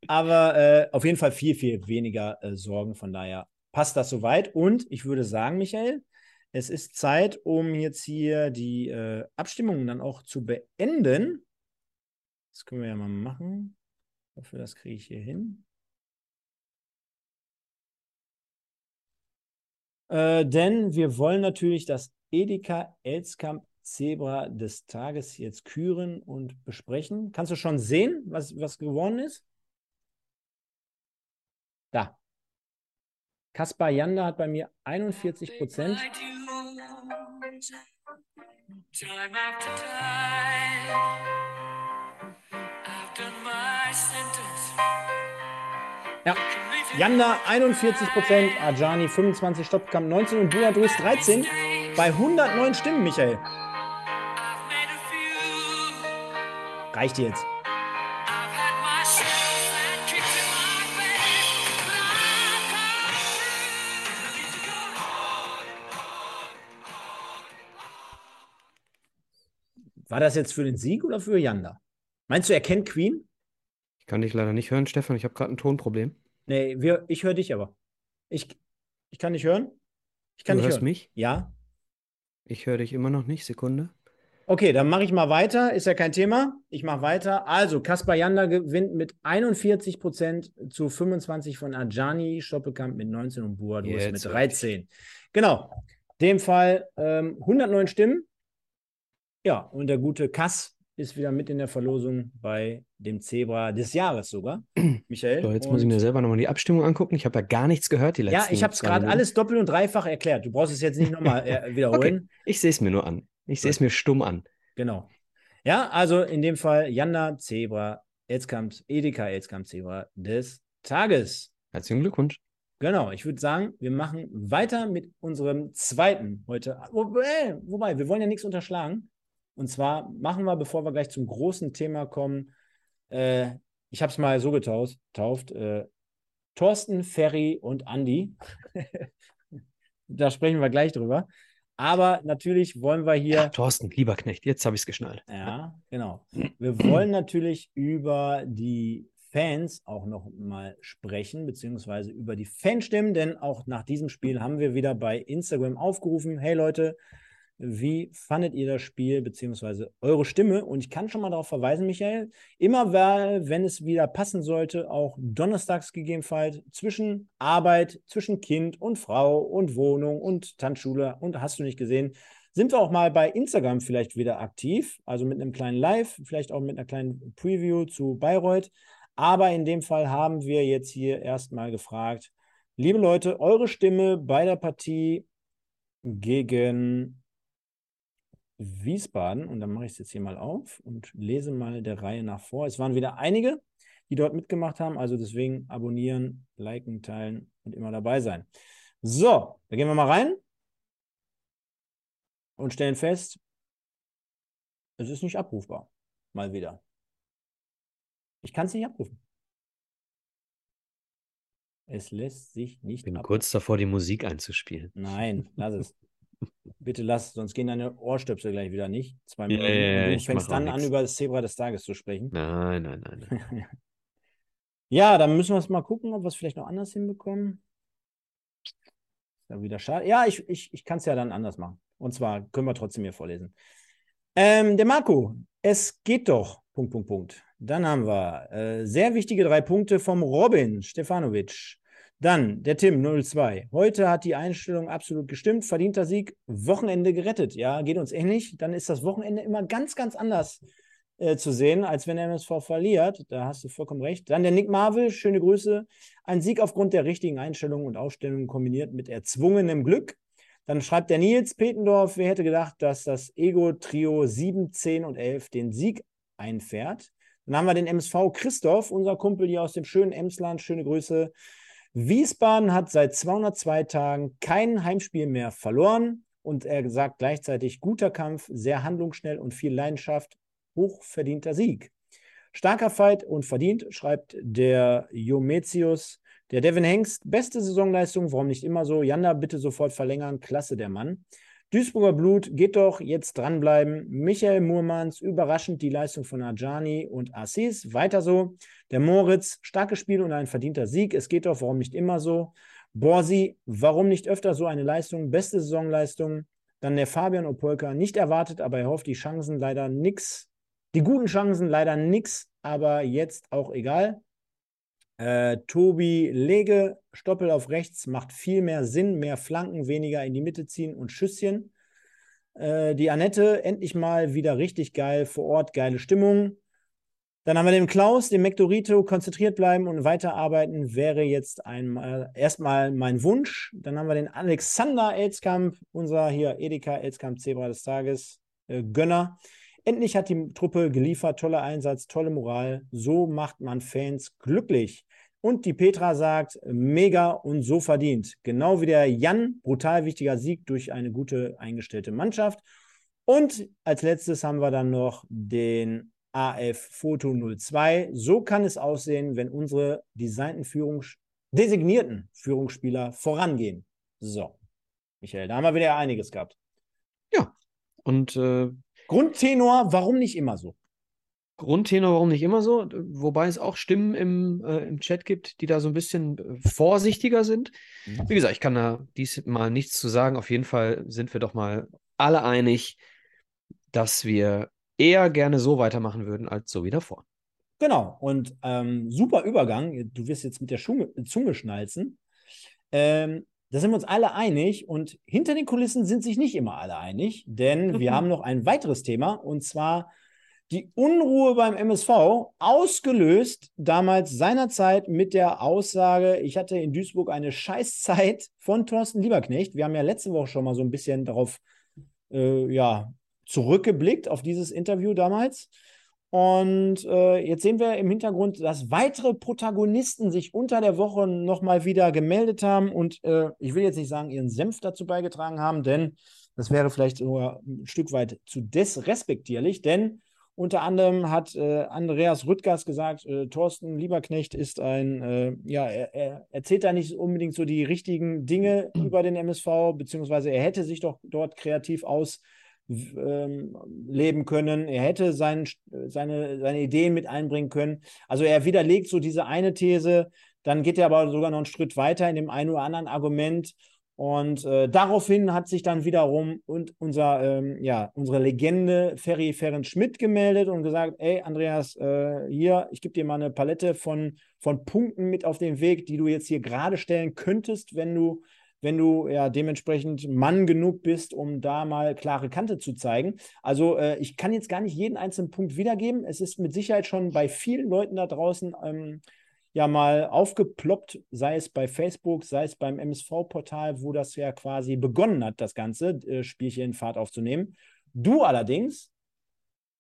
Aber äh, auf jeden Fall viel, viel weniger äh, Sorgen. Von daher passt das soweit. Und ich würde sagen, Michael, es ist Zeit, um jetzt hier die äh, Abstimmungen dann auch zu beenden. Das können wir ja mal machen. Ich hoffe, das kriege ich hier hin. Äh, denn wir wollen natürlich das Edeka Elskamp Zebra des Tages jetzt küren und besprechen. Kannst du schon sehen, was, was geworden ist? Da. Kaspar Janda hat bei mir 41 Prozent. Ja, Janda 41 Prozent, Ajani 25, Stoppkamp 19 und Buadus 13 bei 109 Stimmen, Michael. Reicht jetzt. War das jetzt für den Sieg oder für Janda? Meinst du, er kennt Queen? Ich kann dich leider nicht hören, Stefan. Ich habe gerade ein Tonproblem. Nee, wir, ich höre dich aber. Ich, ich kann dich hören. Ich kann du dich hörst hören. mich? Ja. Ich höre dich immer noch nicht. Sekunde. Okay, dann mache ich mal weiter. Ist ja kein Thema. Ich mache weiter. Also, Kaspar Janda gewinnt mit 41 Prozent zu 25 von Ajani, Stoppelkamp mit 19 und Buadus Jetzt mit hör 13. Genau. Dem Fall ähm, 109 Stimmen. Ja, und der gute Kass ist wieder mit in der Verlosung bei dem Zebra des Jahres sogar. Michael. So, jetzt muss ich mir selber nochmal die Abstimmung angucken. Ich habe ja gar nichts gehört die letzten Ja, ich habe es gerade alles doppelt und dreifach erklärt. Du brauchst es jetzt nicht nochmal äh, wiederholen. Ich sehe es mir nur an. Ich sehe es mir stumm an. Genau. Ja, also in dem Fall Janda Zebra, Elskamp, Edeka Elskamp Zebra des Tages. Herzlichen Glückwunsch. Genau, ich würde sagen, wir machen weiter mit unserem zweiten heute. Äh, Wobei, wir wollen ja nichts unterschlagen. Und zwar machen wir, bevor wir gleich zum großen Thema kommen, äh, ich habe es mal so getauft, tauft, äh, Thorsten, Ferry und Andi. da sprechen wir gleich drüber. Aber natürlich wollen wir hier. Ja, Thorsten, lieber Knecht, jetzt habe ich es geschnallt. Ja, genau. Wir wollen natürlich über die Fans auch noch mal sprechen, beziehungsweise über die Fanstimmen, denn auch nach diesem Spiel haben wir wieder bei Instagram aufgerufen, hey Leute, wie fandet ihr das Spiel, beziehungsweise eure Stimme? Und ich kann schon mal darauf verweisen, Michael, immer weil, wenn es wieder passen sollte, auch donnerstags gegebenenfalls zwischen Arbeit, zwischen Kind und Frau und Wohnung und Tanzschule und hast du nicht gesehen, sind wir auch mal bei Instagram vielleicht wieder aktiv, also mit einem kleinen Live, vielleicht auch mit einer kleinen Preview zu Bayreuth. Aber in dem Fall haben wir jetzt hier erstmal gefragt, liebe Leute, eure Stimme bei der Partie gegen Wiesbaden. Und dann mache ich es jetzt hier mal auf und lese mal der Reihe nach vor. Es waren wieder einige, die dort mitgemacht haben. Also deswegen abonnieren, liken, teilen und immer dabei sein. So, da gehen wir mal rein und stellen fest, es ist nicht abrufbar. Mal wieder. Ich kann es nicht abrufen. Es lässt sich nicht Ich bin abrufen. kurz davor, die Musik einzuspielen. Nein, lass es. Bitte lass, sonst gehen deine Ohrstöpsel gleich wieder nicht. Zwei Minuten. und du ich fängst dann an, über das Zebra des Tages zu sprechen. Nein, nein, nein. nein. Ja, dann müssen wir es mal gucken, ob wir es vielleicht noch anders hinbekommen. Ist ja wieder schade. Ja, ich, ich, ich kann es ja dann anders machen. Und zwar können wir trotzdem hier vorlesen. Ähm, der Marco, es geht doch. Punkt, Punkt, Punkt. Dann haben wir äh, sehr wichtige drei Punkte vom Robin Stefanovic. Dann der Tim 02. Heute hat die Einstellung absolut gestimmt. Verdienter Sieg, Wochenende gerettet. Ja, geht uns ähnlich. Dann ist das Wochenende immer ganz, ganz anders äh, zu sehen, als wenn der MSV verliert. Da hast du vollkommen recht. Dann der Nick Marvel, schöne Grüße. Ein Sieg aufgrund der richtigen Einstellung und Ausstellung kombiniert mit erzwungenem Glück. Dann schreibt der Nils Petendorf, wer hätte gedacht, dass das Ego-Trio 7, 10 und 11 den Sieg einfährt. Dann haben wir den MSV Christoph, unser Kumpel hier aus dem schönen Emsland, schöne Grüße. Wiesbaden hat seit 202 Tagen kein Heimspiel mehr verloren und er sagt gleichzeitig guter Kampf, sehr handlungsschnell und viel Leidenschaft, hochverdienter Sieg. Starker Fight und verdient, schreibt der Jometius. Der Devin Hengst, beste Saisonleistung, warum nicht immer so? Janda, bitte sofort verlängern, klasse der Mann. Duisburger Blut, geht doch, jetzt dranbleiben. Michael Murmans, überraschend die Leistung von Ajani und Assis, weiter so. Der Moritz, starkes Spiel und ein verdienter Sieg, es geht doch, warum nicht immer so? Borsi, warum nicht öfter so eine Leistung, beste Saisonleistung. Dann der Fabian Opolka, nicht erwartet, aber er hofft, die Chancen leider nix. Die guten Chancen leider nix, aber jetzt auch egal. Äh, Tobi Lege, Stoppel auf rechts, macht viel mehr Sinn, mehr Flanken, weniger in die Mitte ziehen und Schüsschen. Äh, die Annette, endlich mal wieder richtig geil vor Ort, geile Stimmung. Dann haben wir den Klaus, den Mektorito, konzentriert bleiben und weiterarbeiten wäre jetzt einmal erstmal mein Wunsch. Dann haben wir den Alexander Elskamp, unser hier Edeka Elskamp Zebra des Tages, äh, Gönner. Endlich hat die Truppe geliefert, toller Einsatz, tolle Moral. So macht man Fans glücklich. Und die Petra sagt, mega und so verdient. Genau wie der Jan, brutal wichtiger Sieg durch eine gute eingestellte Mannschaft. Und als letztes haben wir dann noch den AF Foto 02. So kann es aussehen, wenn unsere designten Führungs designierten Führungsspieler vorangehen. So, Michael, da haben wir wieder einiges gehabt. Ja, und äh, Grundtenor, warum nicht immer so? Grundtenor, warum nicht immer so? Wobei es auch Stimmen im, äh, im Chat gibt, die da so ein bisschen äh, vorsichtiger sind. Mhm. Wie gesagt, ich kann da diesmal nichts zu sagen. Auf jeden Fall sind wir doch mal alle einig, dass wir eher gerne so weitermachen würden, als so wie davor. Genau, und ähm, super Übergang. Du wirst jetzt mit der Schunge, Zunge schnalzen. Ähm, da sind wir uns alle einig und hinter den Kulissen sind sich nicht immer alle einig, denn mhm. wir haben noch ein weiteres Thema und zwar die Unruhe beim MSV, ausgelöst damals seinerzeit mit der Aussage, ich hatte in Duisburg eine Scheißzeit von Thorsten Lieberknecht. Wir haben ja letzte Woche schon mal so ein bisschen darauf äh, ja, zurückgeblickt, auf dieses Interview damals. Und äh, jetzt sehen wir im Hintergrund, dass weitere Protagonisten sich unter der Woche nochmal wieder gemeldet haben. Und äh, ich will jetzt nicht sagen, ihren Senf dazu beigetragen haben, denn das wäre vielleicht sogar ein Stück weit zu desrespektierlich, denn unter anderem hat äh, Andreas Rüttgers gesagt, äh, Thorsten Lieberknecht ist ein, äh, ja, er, er, erzählt da nicht unbedingt so die richtigen Dinge über den MSV, beziehungsweise er hätte sich doch dort kreativ ausleben ähm, können. Er hätte sein, seine, seine Ideen mit einbringen können. Also er widerlegt so diese eine These, dann geht er aber sogar noch einen Schritt weiter in dem einen oder anderen Argument und äh, daraufhin hat sich dann wiederum und unser, ähm, ja, unsere Legende Ferry Ferenc Schmidt gemeldet und gesagt, ey Andreas, äh, hier, ich gebe dir mal eine Palette von, von Punkten mit auf den Weg, die du jetzt hier gerade stellen könntest, wenn du, wenn du ja dementsprechend Mann genug bist, um da mal klare Kante zu zeigen. Also äh, ich kann jetzt gar nicht jeden einzelnen Punkt wiedergeben. Es ist mit Sicherheit schon bei vielen Leuten da draußen ähm, ja mal aufgeploppt, sei es bei Facebook, sei es beim MSV-Portal, wo das ja quasi begonnen hat, das ganze äh, Spielchen in Fahrt aufzunehmen. Du allerdings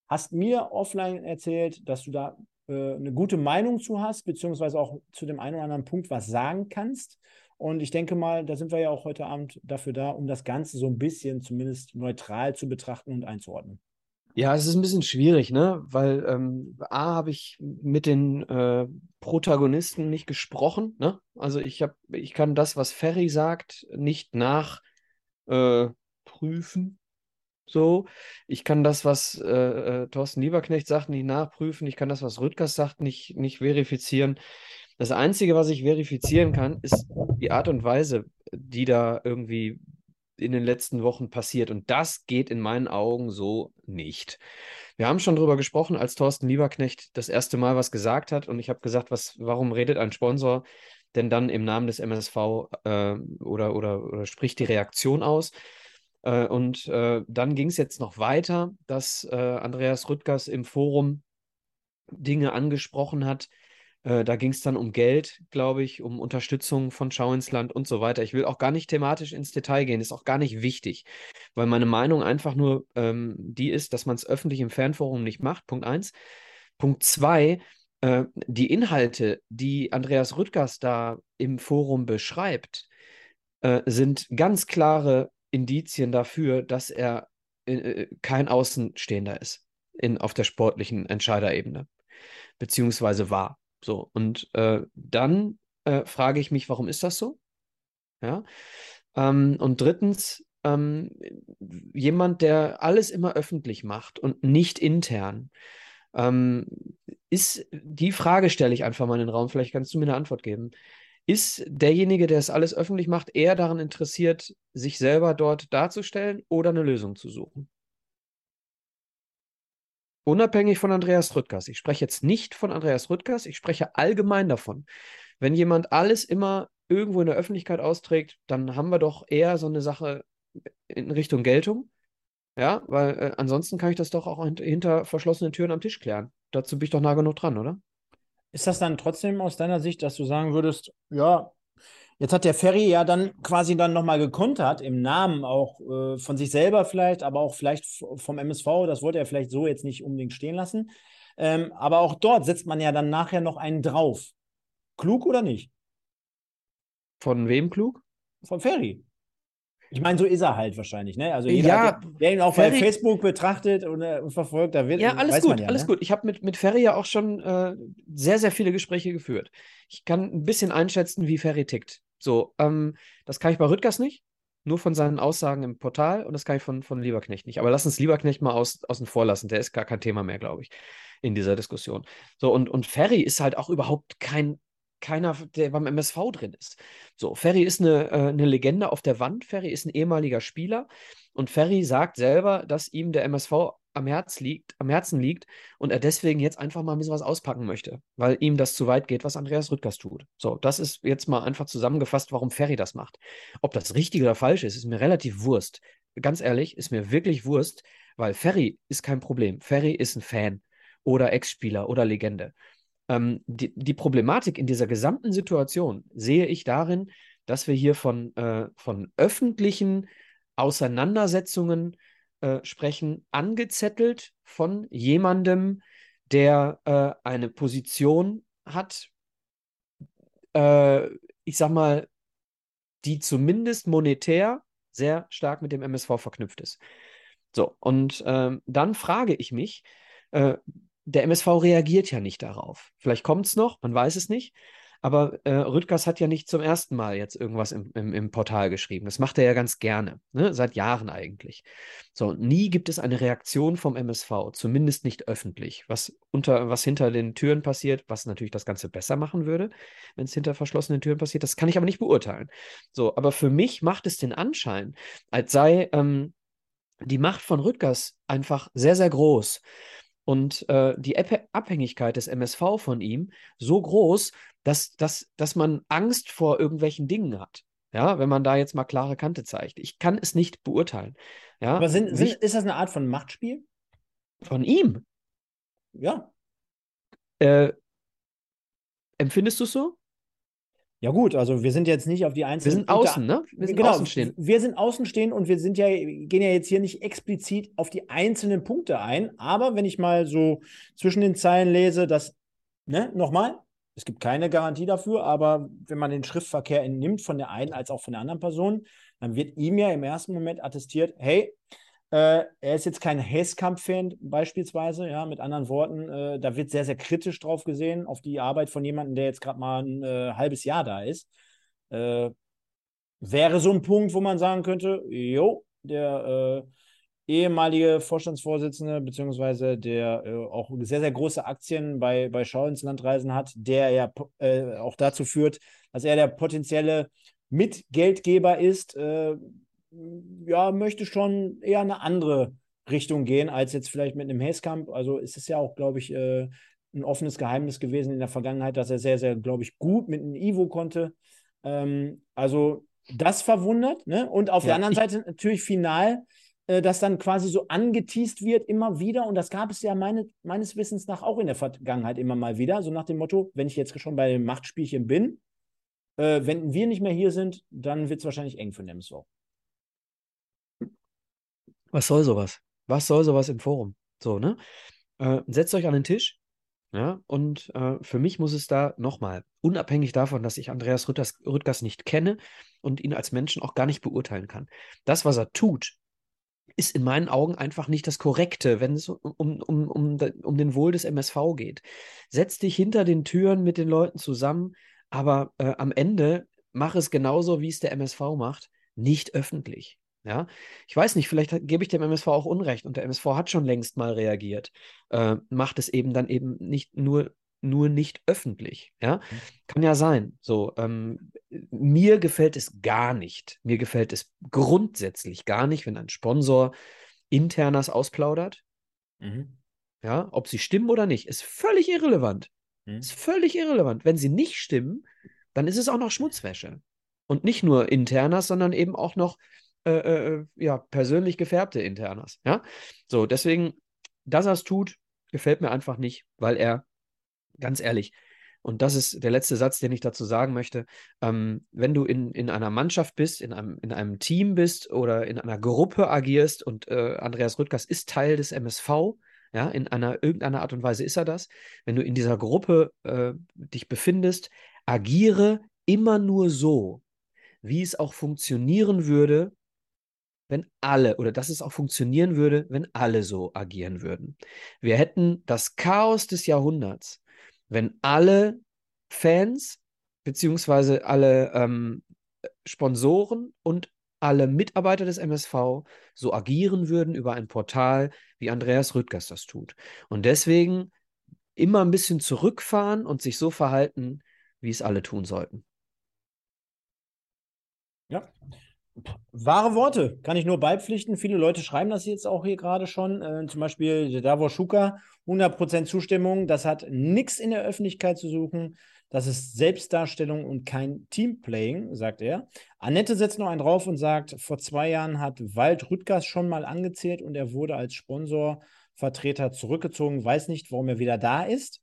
hast mir offline erzählt, dass du da äh, eine gute Meinung zu hast, beziehungsweise auch zu dem einen oder anderen Punkt was sagen kannst. Und ich denke mal, da sind wir ja auch heute Abend dafür da, um das Ganze so ein bisschen zumindest neutral zu betrachten und einzuordnen. Ja, es ist ein bisschen schwierig, ne? Weil ähm, A habe ich mit den äh, Protagonisten nicht gesprochen, ne? Also ich habe, ich kann das, was Ferry sagt, nicht nachprüfen. Äh, so, ich kann das, was äh, äh, Thorsten Lieberknecht sagt, nicht nachprüfen. Ich kann das, was Rüttgers sagt, nicht, nicht verifizieren. Das Einzige, was ich verifizieren kann, ist die Art und Weise, die da irgendwie in den letzten Wochen passiert. Und das geht in meinen Augen so nicht. Wir haben schon darüber gesprochen, als Thorsten Lieberknecht das erste Mal was gesagt hat. Und ich habe gesagt, was, warum redet ein Sponsor denn dann im Namen des MSV äh, oder, oder, oder spricht die Reaktion aus? Äh, und äh, dann ging es jetzt noch weiter, dass äh, Andreas Rüttgers im Forum Dinge angesprochen hat, äh, da ging es dann um Geld, glaube ich, um Unterstützung von Schau ins Land und so weiter. Ich will auch gar nicht thematisch ins Detail gehen, ist auch gar nicht wichtig, weil meine Meinung einfach nur ähm, die ist, dass man es öffentlich im Fernforum nicht macht. Punkt eins. Punkt zwei, äh, die Inhalte, die Andreas Rüttgers da im Forum beschreibt, äh, sind ganz klare Indizien dafür, dass er äh, kein Außenstehender ist in, auf der sportlichen Entscheiderebene, beziehungsweise war. So, und äh, dann äh, frage ich mich, warum ist das so? Ja. Ähm, und drittens, ähm, jemand, der alles immer öffentlich macht und nicht intern. Ähm, ist die Frage stelle ich einfach mal in den Raum, vielleicht kannst du mir eine Antwort geben. Ist derjenige, der es alles öffentlich macht, eher daran interessiert, sich selber dort darzustellen oder eine Lösung zu suchen? Unabhängig von Andreas Rüttgers. Ich spreche jetzt nicht von Andreas Rüttgers, ich spreche allgemein davon. Wenn jemand alles immer irgendwo in der Öffentlichkeit austrägt, dann haben wir doch eher so eine Sache in Richtung Geltung. Ja, weil äh, ansonsten kann ich das doch auch hinter verschlossenen Türen am Tisch klären. dazu bin ich doch nah genug dran, oder? Ist das dann trotzdem aus deiner Sicht, dass du sagen würdest, ja, jetzt hat der Ferry ja dann quasi dann nochmal gekontert, im Namen auch äh, von sich selber vielleicht, aber auch vielleicht vom MSV, das wollte er vielleicht so jetzt nicht unbedingt stehen lassen. Ähm, aber auch dort setzt man ja dann nachher noch einen drauf. Klug oder nicht? Von wem klug? Von Ferry. Ich meine, so ist er halt wahrscheinlich, ne? Also jeder, ja, der, der ihn auch Ferry, bei Facebook betrachtet und, äh, und verfolgt, da wird. Ja, alles gut, ja, alles ne? gut. Ich habe mit, mit Ferry ja auch schon äh, sehr, sehr viele Gespräche geführt. Ich kann ein bisschen einschätzen, wie Ferry tickt. So, ähm, das kann ich bei Rüttgers nicht, nur von seinen Aussagen im Portal und das kann ich von, von Lieberknecht nicht. Aber lass uns Lieberknecht mal aus, außen vor lassen, der ist gar kein Thema mehr, glaube ich, in dieser Diskussion. So, und, und Ferry ist halt auch überhaupt kein keiner, der beim MSV drin ist. So, Ferry ist eine, äh, eine Legende auf der Wand. Ferry ist ein ehemaliger Spieler und Ferry sagt selber, dass ihm der MSV am, Herz liegt, am Herzen liegt und er deswegen jetzt einfach mal ein bisschen was auspacken möchte, weil ihm das zu weit geht, was Andreas Rüttgers tut. So, das ist jetzt mal einfach zusammengefasst, warum Ferry das macht. Ob das richtig oder falsch ist, ist mir relativ Wurst. Ganz ehrlich, ist mir wirklich Wurst, weil Ferry ist kein Problem. Ferry ist ein Fan oder Ex-Spieler oder Legende. Ähm, die, die, Problematik in dieser gesamten Situation sehe ich darin, dass wir hier von, äh, von öffentlichen Auseinandersetzungen äh, sprechen, angezettelt von jemandem, der äh, eine Position hat, äh, ich sag mal, die zumindest monetär sehr stark mit dem MSV verknüpft ist. So, und ähm, dann frage ich mich, äh, der MSV reagiert ja nicht darauf. Vielleicht kommt es noch, man weiß es nicht. Aber äh, Rüttgers hat ja nicht zum ersten Mal jetzt irgendwas im, im, im Portal geschrieben. Das macht er ja ganz gerne, ne? seit Jahren eigentlich. So, nie gibt es eine Reaktion vom MSV, zumindest nicht öffentlich. Was, unter, was hinter den Türen passiert, was natürlich das Ganze besser machen würde, wenn es hinter verschlossenen Türen passiert, das kann ich aber nicht beurteilen. So, aber für mich macht es den Anschein, als sei ähm, die Macht von Rüttgers einfach sehr, sehr groß und äh, die Abhängigkeit des MSV von ihm so groß, dass, dass, dass man Angst vor irgendwelchen Dingen hat. Ja, wenn man da jetzt mal klare Kante zeigt. Ich kann es nicht beurteilen. Ja, Aber sind, sind, ist das eine Art von Machtspiel? Von ihm? Ja. Äh, empfindest du es so? Ja, gut, also wir sind jetzt nicht auf die einzelnen. Wir sind außen, ne? Wir sind genau, außenstehend. Wir sind außenstehend und wir sind ja, gehen ja jetzt hier nicht explizit auf die einzelnen Punkte ein. Aber wenn ich mal so zwischen den Zeilen lese, dass, ne, nochmal, es gibt keine Garantie dafür, aber wenn man den Schriftverkehr entnimmt von der einen als auch von der anderen Person, dann wird ihm ja im ersten Moment attestiert, hey, äh, er ist jetzt kein Hesskamp-Fan beispielsweise, ja, mit anderen Worten, äh, da wird sehr, sehr kritisch drauf gesehen, auf die Arbeit von jemandem, der jetzt gerade mal ein äh, halbes Jahr da ist. Äh, wäre so ein Punkt, wo man sagen könnte, jo, der äh, ehemalige Vorstandsvorsitzende, beziehungsweise der äh, auch sehr, sehr große Aktien bei, bei Schau ins Landreisen hat, der ja auch dazu führt, dass er der potenzielle Mitgeldgeber ist, ja, möchte schon eher eine andere Richtung gehen, als jetzt vielleicht mit einem Hazekamp. Also ist es ja auch, glaube ich, äh, ein offenes Geheimnis gewesen in der Vergangenheit, dass er sehr, sehr, glaube ich, gut mit einem Ivo konnte. Ähm, also das verwundert. Ne? Und auf ja, der anderen Seite natürlich final, äh, dass dann quasi so angeteased wird immer wieder. Und das gab es ja meine, meines Wissens nach auch in der Vergangenheit immer mal wieder. So nach dem Motto, wenn ich jetzt schon bei dem Machtspielchen bin, äh, wenn wir nicht mehr hier sind, dann wird es wahrscheinlich eng für den. Was soll sowas? Was soll sowas im Forum? So, ne? Äh, setzt euch an den Tisch. Ja, und äh, für mich muss es da nochmal, unabhängig davon, dass ich Andreas Rüttgers nicht kenne und ihn als Menschen auch gar nicht beurteilen kann. Das, was er tut, ist in meinen Augen einfach nicht das Korrekte, wenn es um, um, um, um den Wohl des MSV geht. Setz dich hinter den Türen mit den Leuten zusammen, aber äh, am Ende mach es genauso, wie es der MSV macht, nicht öffentlich. Ja, ich weiß nicht, vielleicht gebe ich dem MSV auch Unrecht und der MSV hat schon längst mal reagiert, äh, macht es eben dann eben nicht nur, nur nicht öffentlich. Ja, mhm. kann ja sein. So, ähm, mir gefällt es gar nicht. Mir gefällt es grundsätzlich gar nicht, wenn ein Sponsor internas ausplaudert. Mhm. Ja, ob sie stimmen oder nicht, ist völlig irrelevant. Mhm. Ist völlig irrelevant. Wenn sie nicht stimmen, dann ist es auch noch Schmutzwäsche. Und nicht nur internas, sondern eben auch noch äh, äh, ja, persönlich gefärbte Internas. Ja? So, deswegen, dass er es tut, gefällt mir einfach nicht, weil er, ganz ehrlich, und das ist der letzte Satz, den ich dazu sagen möchte. Ähm, wenn du in, in einer Mannschaft bist, in einem, in einem Team bist oder in einer Gruppe agierst und äh, Andreas Rüttgers ist Teil des MSV, ja, in einer irgendeiner Art und Weise ist er das. Wenn du in dieser Gruppe äh, dich befindest, agiere immer nur so, wie es auch funktionieren würde, wenn alle, oder dass es auch funktionieren würde, wenn alle so agieren würden. Wir hätten das Chaos des Jahrhunderts, wenn alle Fans beziehungsweise alle ähm, Sponsoren und alle Mitarbeiter des MSV so agieren würden über ein Portal, wie Andreas Rüttgers das tut. Und deswegen immer ein bisschen zurückfahren und sich so verhalten, wie es alle tun sollten. Ja, Wahre Worte, kann ich nur beipflichten. Viele Leute schreiben das jetzt auch hier gerade schon. Äh, zum Beispiel der Davor Schuka, 100% Zustimmung. Das hat nichts in der Öffentlichkeit zu suchen. Das ist Selbstdarstellung und kein Teamplaying, sagt er. Annette setzt noch einen drauf und sagt, vor zwei Jahren hat Wald Rüttgers schon mal angezählt und er wurde als Sponsorvertreter zurückgezogen. Weiß nicht, warum er wieder da ist.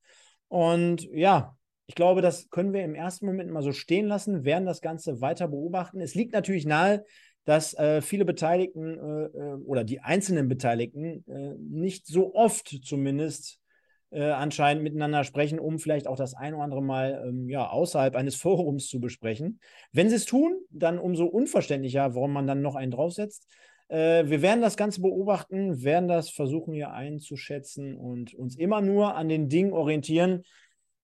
Und ja, ich glaube, das können wir im ersten Moment mal so stehen lassen, werden das Ganze weiter beobachten. Es liegt natürlich nahe, dass äh, viele Beteiligten äh, äh, oder die einzelnen Beteiligten äh, nicht so oft zumindest äh, anscheinend miteinander sprechen, um vielleicht auch das ein oder andere Mal ähm, ja, außerhalb eines Forums zu besprechen. Wenn sie es tun, dann umso unverständlicher, warum man dann noch einen draufsetzt. Äh, wir werden das Ganze beobachten, werden das versuchen hier einzuschätzen und uns immer nur an den Dingen orientieren,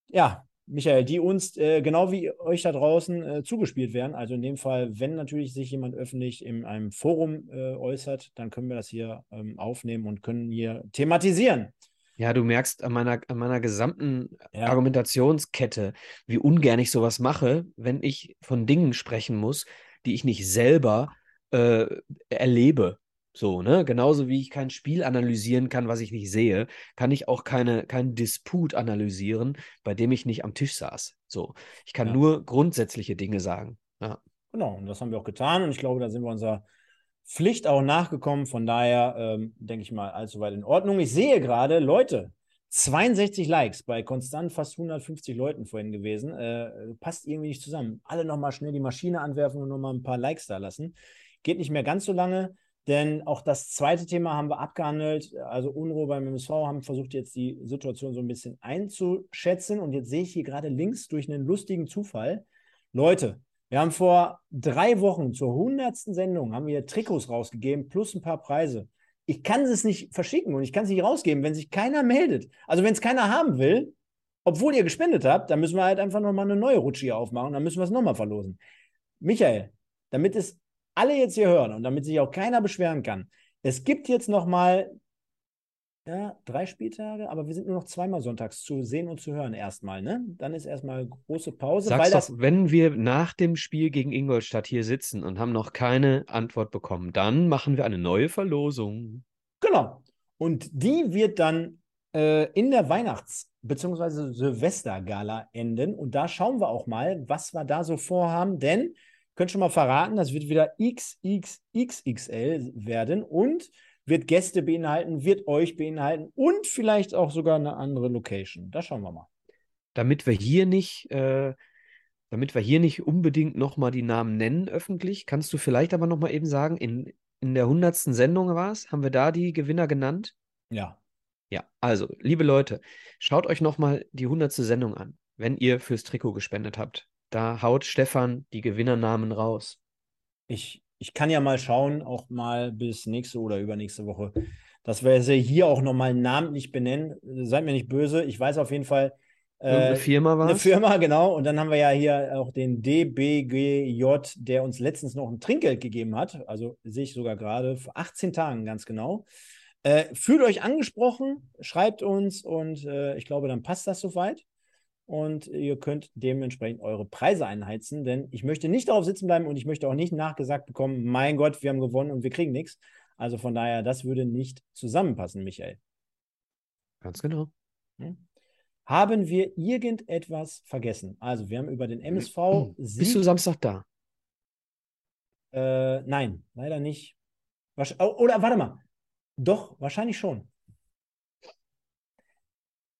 ja, Michael, die uns äh, genau wie euch da draußen äh, zugespielt werden. Also in dem Fall, wenn natürlich sich jemand öffentlich in einem Forum äh, äußert, dann können wir das hier ähm, aufnehmen und können hier thematisieren. Ja, du merkst an meiner, an meiner gesamten ja. Argumentationskette, wie ungern ich sowas mache, wenn ich von Dingen sprechen muss, die ich nicht selber äh, erlebe. So, ne? Genauso wie ich kein Spiel analysieren kann, was ich nicht sehe, kann ich auch keine, keinen Disput analysieren, bei dem ich nicht am Tisch saß. So. Ich kann ja. nur grundsätzliche Dinge sagen. Ja. Genau, und das haben wir auch getan und ich glaube, da sind wir unserer Pflicht auch nachgekommen. Von daher ähm, denke ich mal, allzu weit in Ordnung. Ich sehe gerade, Leute, 62 Likes bei konstant fast 150 Leuten vorhin gewesen. Äh, passt irgendwie nicht zusammen. Alle nochmal schnell die Maschine anwerfen und nochmal ein paar Likes da lassen. Geht nicht mehr ganz so lange. Denn auch das zweite Thema haben wir abgehandelt. Also Unruhe beim MSV haben versucht jetzt die Situation so ein bisschen einzuschätzen. Und jetzt sehe ich hier gerade links durch einen lustigen Zufall. Leute, wir haben vor drei Wochen zur hundertsten Sendung haben wir Trikots rausgegeben plus ein paar Preise. Ich kann es nicht verschicken und ich kann es nicht rausgeben, wenn sich keiner meldet. Also wenn es keiner haben will, obwohl ihr gespendet habt, dann müssen wir halt einfach nochmal eine neue Rutsche hier aufmachen. Dann müssen wir es nochmal verlosen. Michael, damit es alle jetzt hier hören und damit sich auch keiner beschweren kann, es gibt jetzt noch mal ja, drei Spieltage, aber wir sind nur noch zweimal sonntags zu sehen und zu hören erstmal, ne? Dann ist erstmal große Pause. Sag's doch, das... wenn wir nach dem Spiel gegen Ingolstadt hier sitzen und haben noch keine Antwort bekommen, dann machen wir eine neue Verlosung. Genau. Und die wird dann äh, in der Weihnachts- bzw. Silvestergala enden. Und da schauen wir auch mal, was wir da so vorhaben, denn könnt schon mal verraten, das wird wieder XXXXL werden und wird Gäste beinhalten, wird euch beinhalten und vielleicht auch sogar eine andere Location. Da schauen wir mal. Damit wir hier nicht, äh, damit wir hier nicht unbedingt nochmal die Namen nennen öffentlich, kannst du vielleicht aber nochmal eben sagen, in, in der hundertsten Sendung war es, haben wir da die Gewinner genannt? Ja. Ja, also, liebe Leute, schaut euch nochmal die hundertste Sendung an, wenn ihr fürs Trikot gespendet habt. Da haut Stefan die Gewinnernamen raus. Ich, ich kann ja mal schauen, auch mal bis nächste oder übernächste Woche, dass wir sie hier auch nochmal namentlich benennen. Seid mir nicht böse. Ich weiß auf jeden Fall. Äh, eine Firma war Eine Firma, genau. Und dann haben wir ja hier auch den DBGJ, der uns letztens noch ein Trinkgeld gegeben hat. Also sehe ich sogar gerade vor 18 Tagen ganz genau. Äh, fühlt euch angesprochen, schreibt uns und äh, ich glaube, dann passt das soweit und ihr könnt dementsprechend eure Preise einheizen, denn ich möchte nicht darauf sitzen bleiben und ich möchte auch nicht nachgesagt bekommen, mein Gott, wir haben gewonnen und wir kriegen nichts. Also von daher, das würde nicht zusammenpassen, Michael. Ganz genau. Hm? Haben wir irgendetwas vergessen? Also, wir haben über den MSV. Hm. Bist du Samstag da? Äh, nein, leider nicht. Oder warte mal. Doch, wahrscheinlich schon.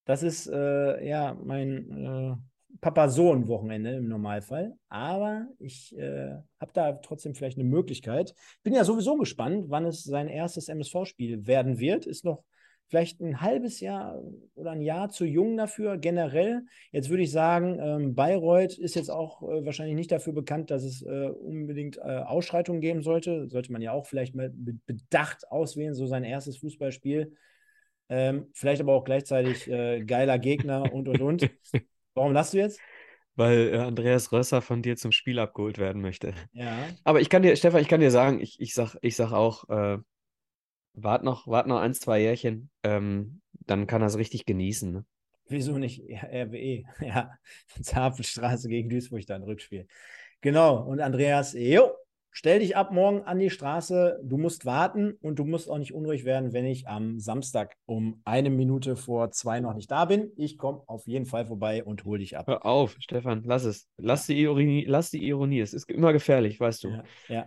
Das ist äh, ja mein äh, Papa-Sohn-Wochenende im Normalfall. Aber ich äh, habe da trotzdem vielleicht eine Möglichkeit. Bin ja sowieso gespannt, wann es sein erstes MSV-Spiel werden wird. Ist noch vielleicht ein halbes Jahr oder ein Jahr zu jung dafür generell. Jetzt würde ich sagen, ähm, Bayreuth ist jetzt auch äh, wahrscheinlich nicht dafür bekannt, dass es äh, unbedingt äh, Ausschreitungen geben sollte. Sollte man ja auch vielleicht mal mit Bedacht auswählen, so sein erstes Fußballspiel. Ähm, vielleicht aber auch gleichzeitig äh, geiler Gegner und und und. Warum lachst du jetzt? Weil äh, Andreas Rösser von dir zum Spiel abgeholt werden möchte. Ja. Aber ich kann dir, Stefan, ich kann dir sagen, ich, ich, sag, ich sag auch, äh, Wart noch, wart noch ein, zwei Jährchen, ähm, dann kann er es richtig genießen. Ne? Wieso nicht RWE? Ja, Zapfenstraße gegen Duisburg dann Rückspiel. Genau, und Andreas, jo, stell dich ab morgen an die Straße. Du musst warten und du musst auch nicht unruhig werden, wenn ich am Samstag um eine Minute vor zwei noch nicht da bin. Ich komme auf jeden Fall vorbei und hole dich ab. Hör auf, Stefan, lass es. Lass die Ironie, lass die Ironie. Es ist immer gefährlich, weißt du. Ja, ja.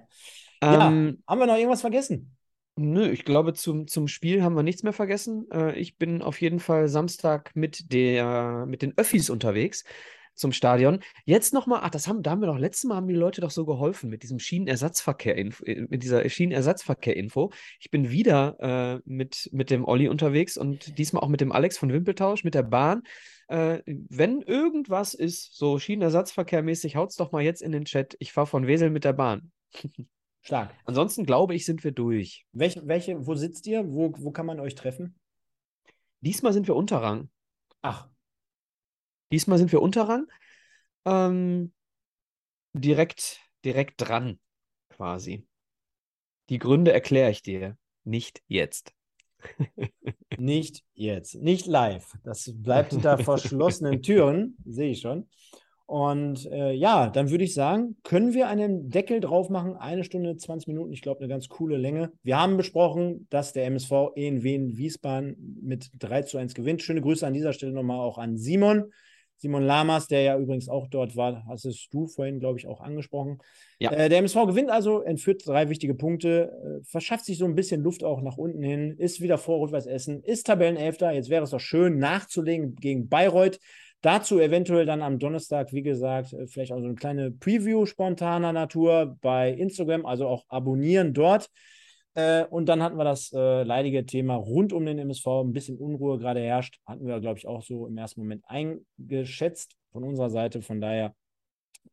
Ähm, ja haben wir noch irgendwas vergessen? Nö, ich glaube, zum, zum Spiel haben wir nichts mehr vergessen. Äh, ich bin auf jeden Fall Samstag mit, der, mit den Öffis unterwegs zum Stadion. Jetzt nochmal, ach, das haben, da haben wir doch letztes Mal haben die Leute doch so geholfen mit diesem Schienenersatzverkehr, äh, mit dieser Schienenersatzverkehr-Info. Ich bin wieder äh, mit, mit dem Olli unterwegs und diesmal auch mit dem Alex von Wimpeltausch, mit der Bahn. Äh, wenn irgendwas ist, so Schienenersatzverkehrmäßig, haut's doch mal jetzt in den Chat. Ich fahre von Wesel mit der Bahn. Stark. Ansonsten glaube ich, sind wir durch. Welche, welche, wo sitzt ihr? Wo, wo kann man euch treffen? Diesmal sind wir Unterrang. Ach. Diesmal sind wir Unterrang. Ähm, direkt, direkt dran, quasi. Die Gründe erkläre ich dir. Nicht jetzt. nicht jetzt. Nicht live. Das bleibt hinter verschlossenen Türen, sehe ich schon. Und äh, ja, dann würde ich sagen, können wir einen Deckel drauf machen? Eine Stunde, 20 Minuten, ich glaube, eine ganz coole Länge. Wir haben besprochen, dass der MSV in Wien Wiesbaden mit 3 zu 1 gewinnt. Schöne Grüße an dieser Stelle nochmal auch an Simon. Simon Lamas, der ja übrigens auch dort war, hast es du vorhin, glaube ich, auch angesprochen. Ja. Äh, der MSV gewinnt also, entführt drei wichtige Punkte, äh, verschafft sich so ein bisschen Luft auch nach unten hin, ist wieder vor Rot-Weiß Essen, ist Tabellenelfter. Jetzt wäre es doch schön nachzulegen gegen Bayreuth. Dazu eventuell dann am Donnerstag, wie gesagt, äh, vielleicht auch so eine kleine Preview spontaner Natur bei Instagram, also auch abonnieren dort. Äh, und dann hatten wir das äh, leidige Thema rund um den MSV, ein bisschen Unruhe gerade herrscht. Hatten wir, glaube ich, auch so im ersten Moment eingeschätzt von unserer Seite. Von daher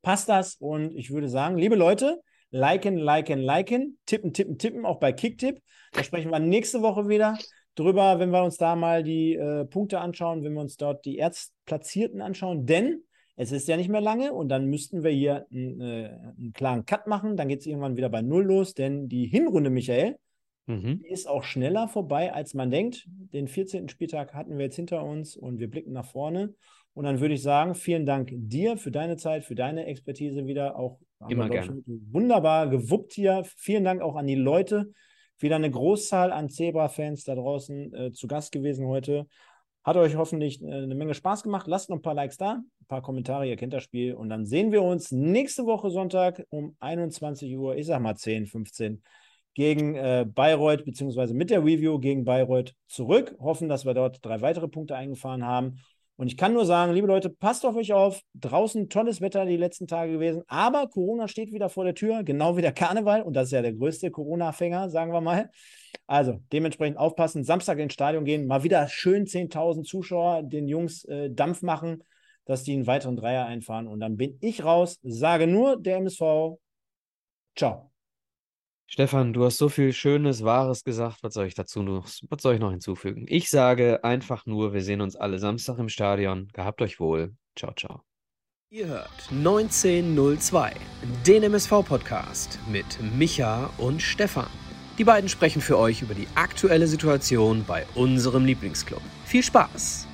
passt das. Und ich würde sagen, liebe Leute, liken, liken, liken, tippen, tippen, tippen, auch bei Kicktipp. Da sprechen wir nächste Woche wieder drüber, wenn wir uns da mal die äh, Punkte anschauen, wenn wir uns dort die Erstplatzierten anschauen, denn es ist ja nicht mehr lange und dann müssten wir hier einen, äh, einen klaren Cut machen. Dann geht es irgendwann wieder bei Null los, denn die Hinrunde, Michael, mhm. ist auch schneller vorbei, als man denkt. Den 14. Spieltag hatten wir jetzt hinter uns und wir blicken nach vorne. Und dann würde ich sagen, vielen Dank dir für deine Zeit, für deine Expertise wieder. Auch Immer gerne. Wunderbar gewuppt hier. Vielen Dank auch an die Leute, wieder eine Großzahl an Zebra-Fans da draußen äh, zu Gast gewesen heute. Hat euch hoffentlich äh, eine Menge Spaß gemacht. Lasst noch ein paar Likes da, paar Kommentare, ihr kennt das Spiel. Und dann sehen wir uns nächste Woche Sonntag um 21 Uhr, ich sag mal 10, 15, gegen äh, Bayreuth, beziehungsweise mit der Review gegen Bayreuth zurück. Hoffen, dass wir dort drei weitere Punkte eingefahren haben. Und ich kann nur sagen, liebe Leute, passt auf euch auf. Draußen tolles Wetter die letzten Tage gewesen, aber Corona steht wieder vor der Tür, genau wie der Karneval. Und das ist ja der größte Corona-Fänger, sagen wir mal. Also dementsprechend aufpassen, Samstag ins Stadion gehen, mal wieder schön 10.000 Zuschauer den Jungs äh, Dampf machen, dass die einen weiteren Dreier einfahren. Und dann bin ich raus, sage nur der MSV. Ciao. Stefan, du hast so viel Schönes, Wahres gesagt. Was soll ich dazu noch, was soll ich noch hinzufügen? Ich sage einfach nur, wir sehen uns alle Samstag im Stadion. Gehabt euch wohl. Ciao, ciao. Ihr hört 1902, den MSV-Podcast mit Micha und Stefan. Die beiden sprechen für euch über die aktuelle Situation bei unserem Lieblingsclub. Viel Spaß!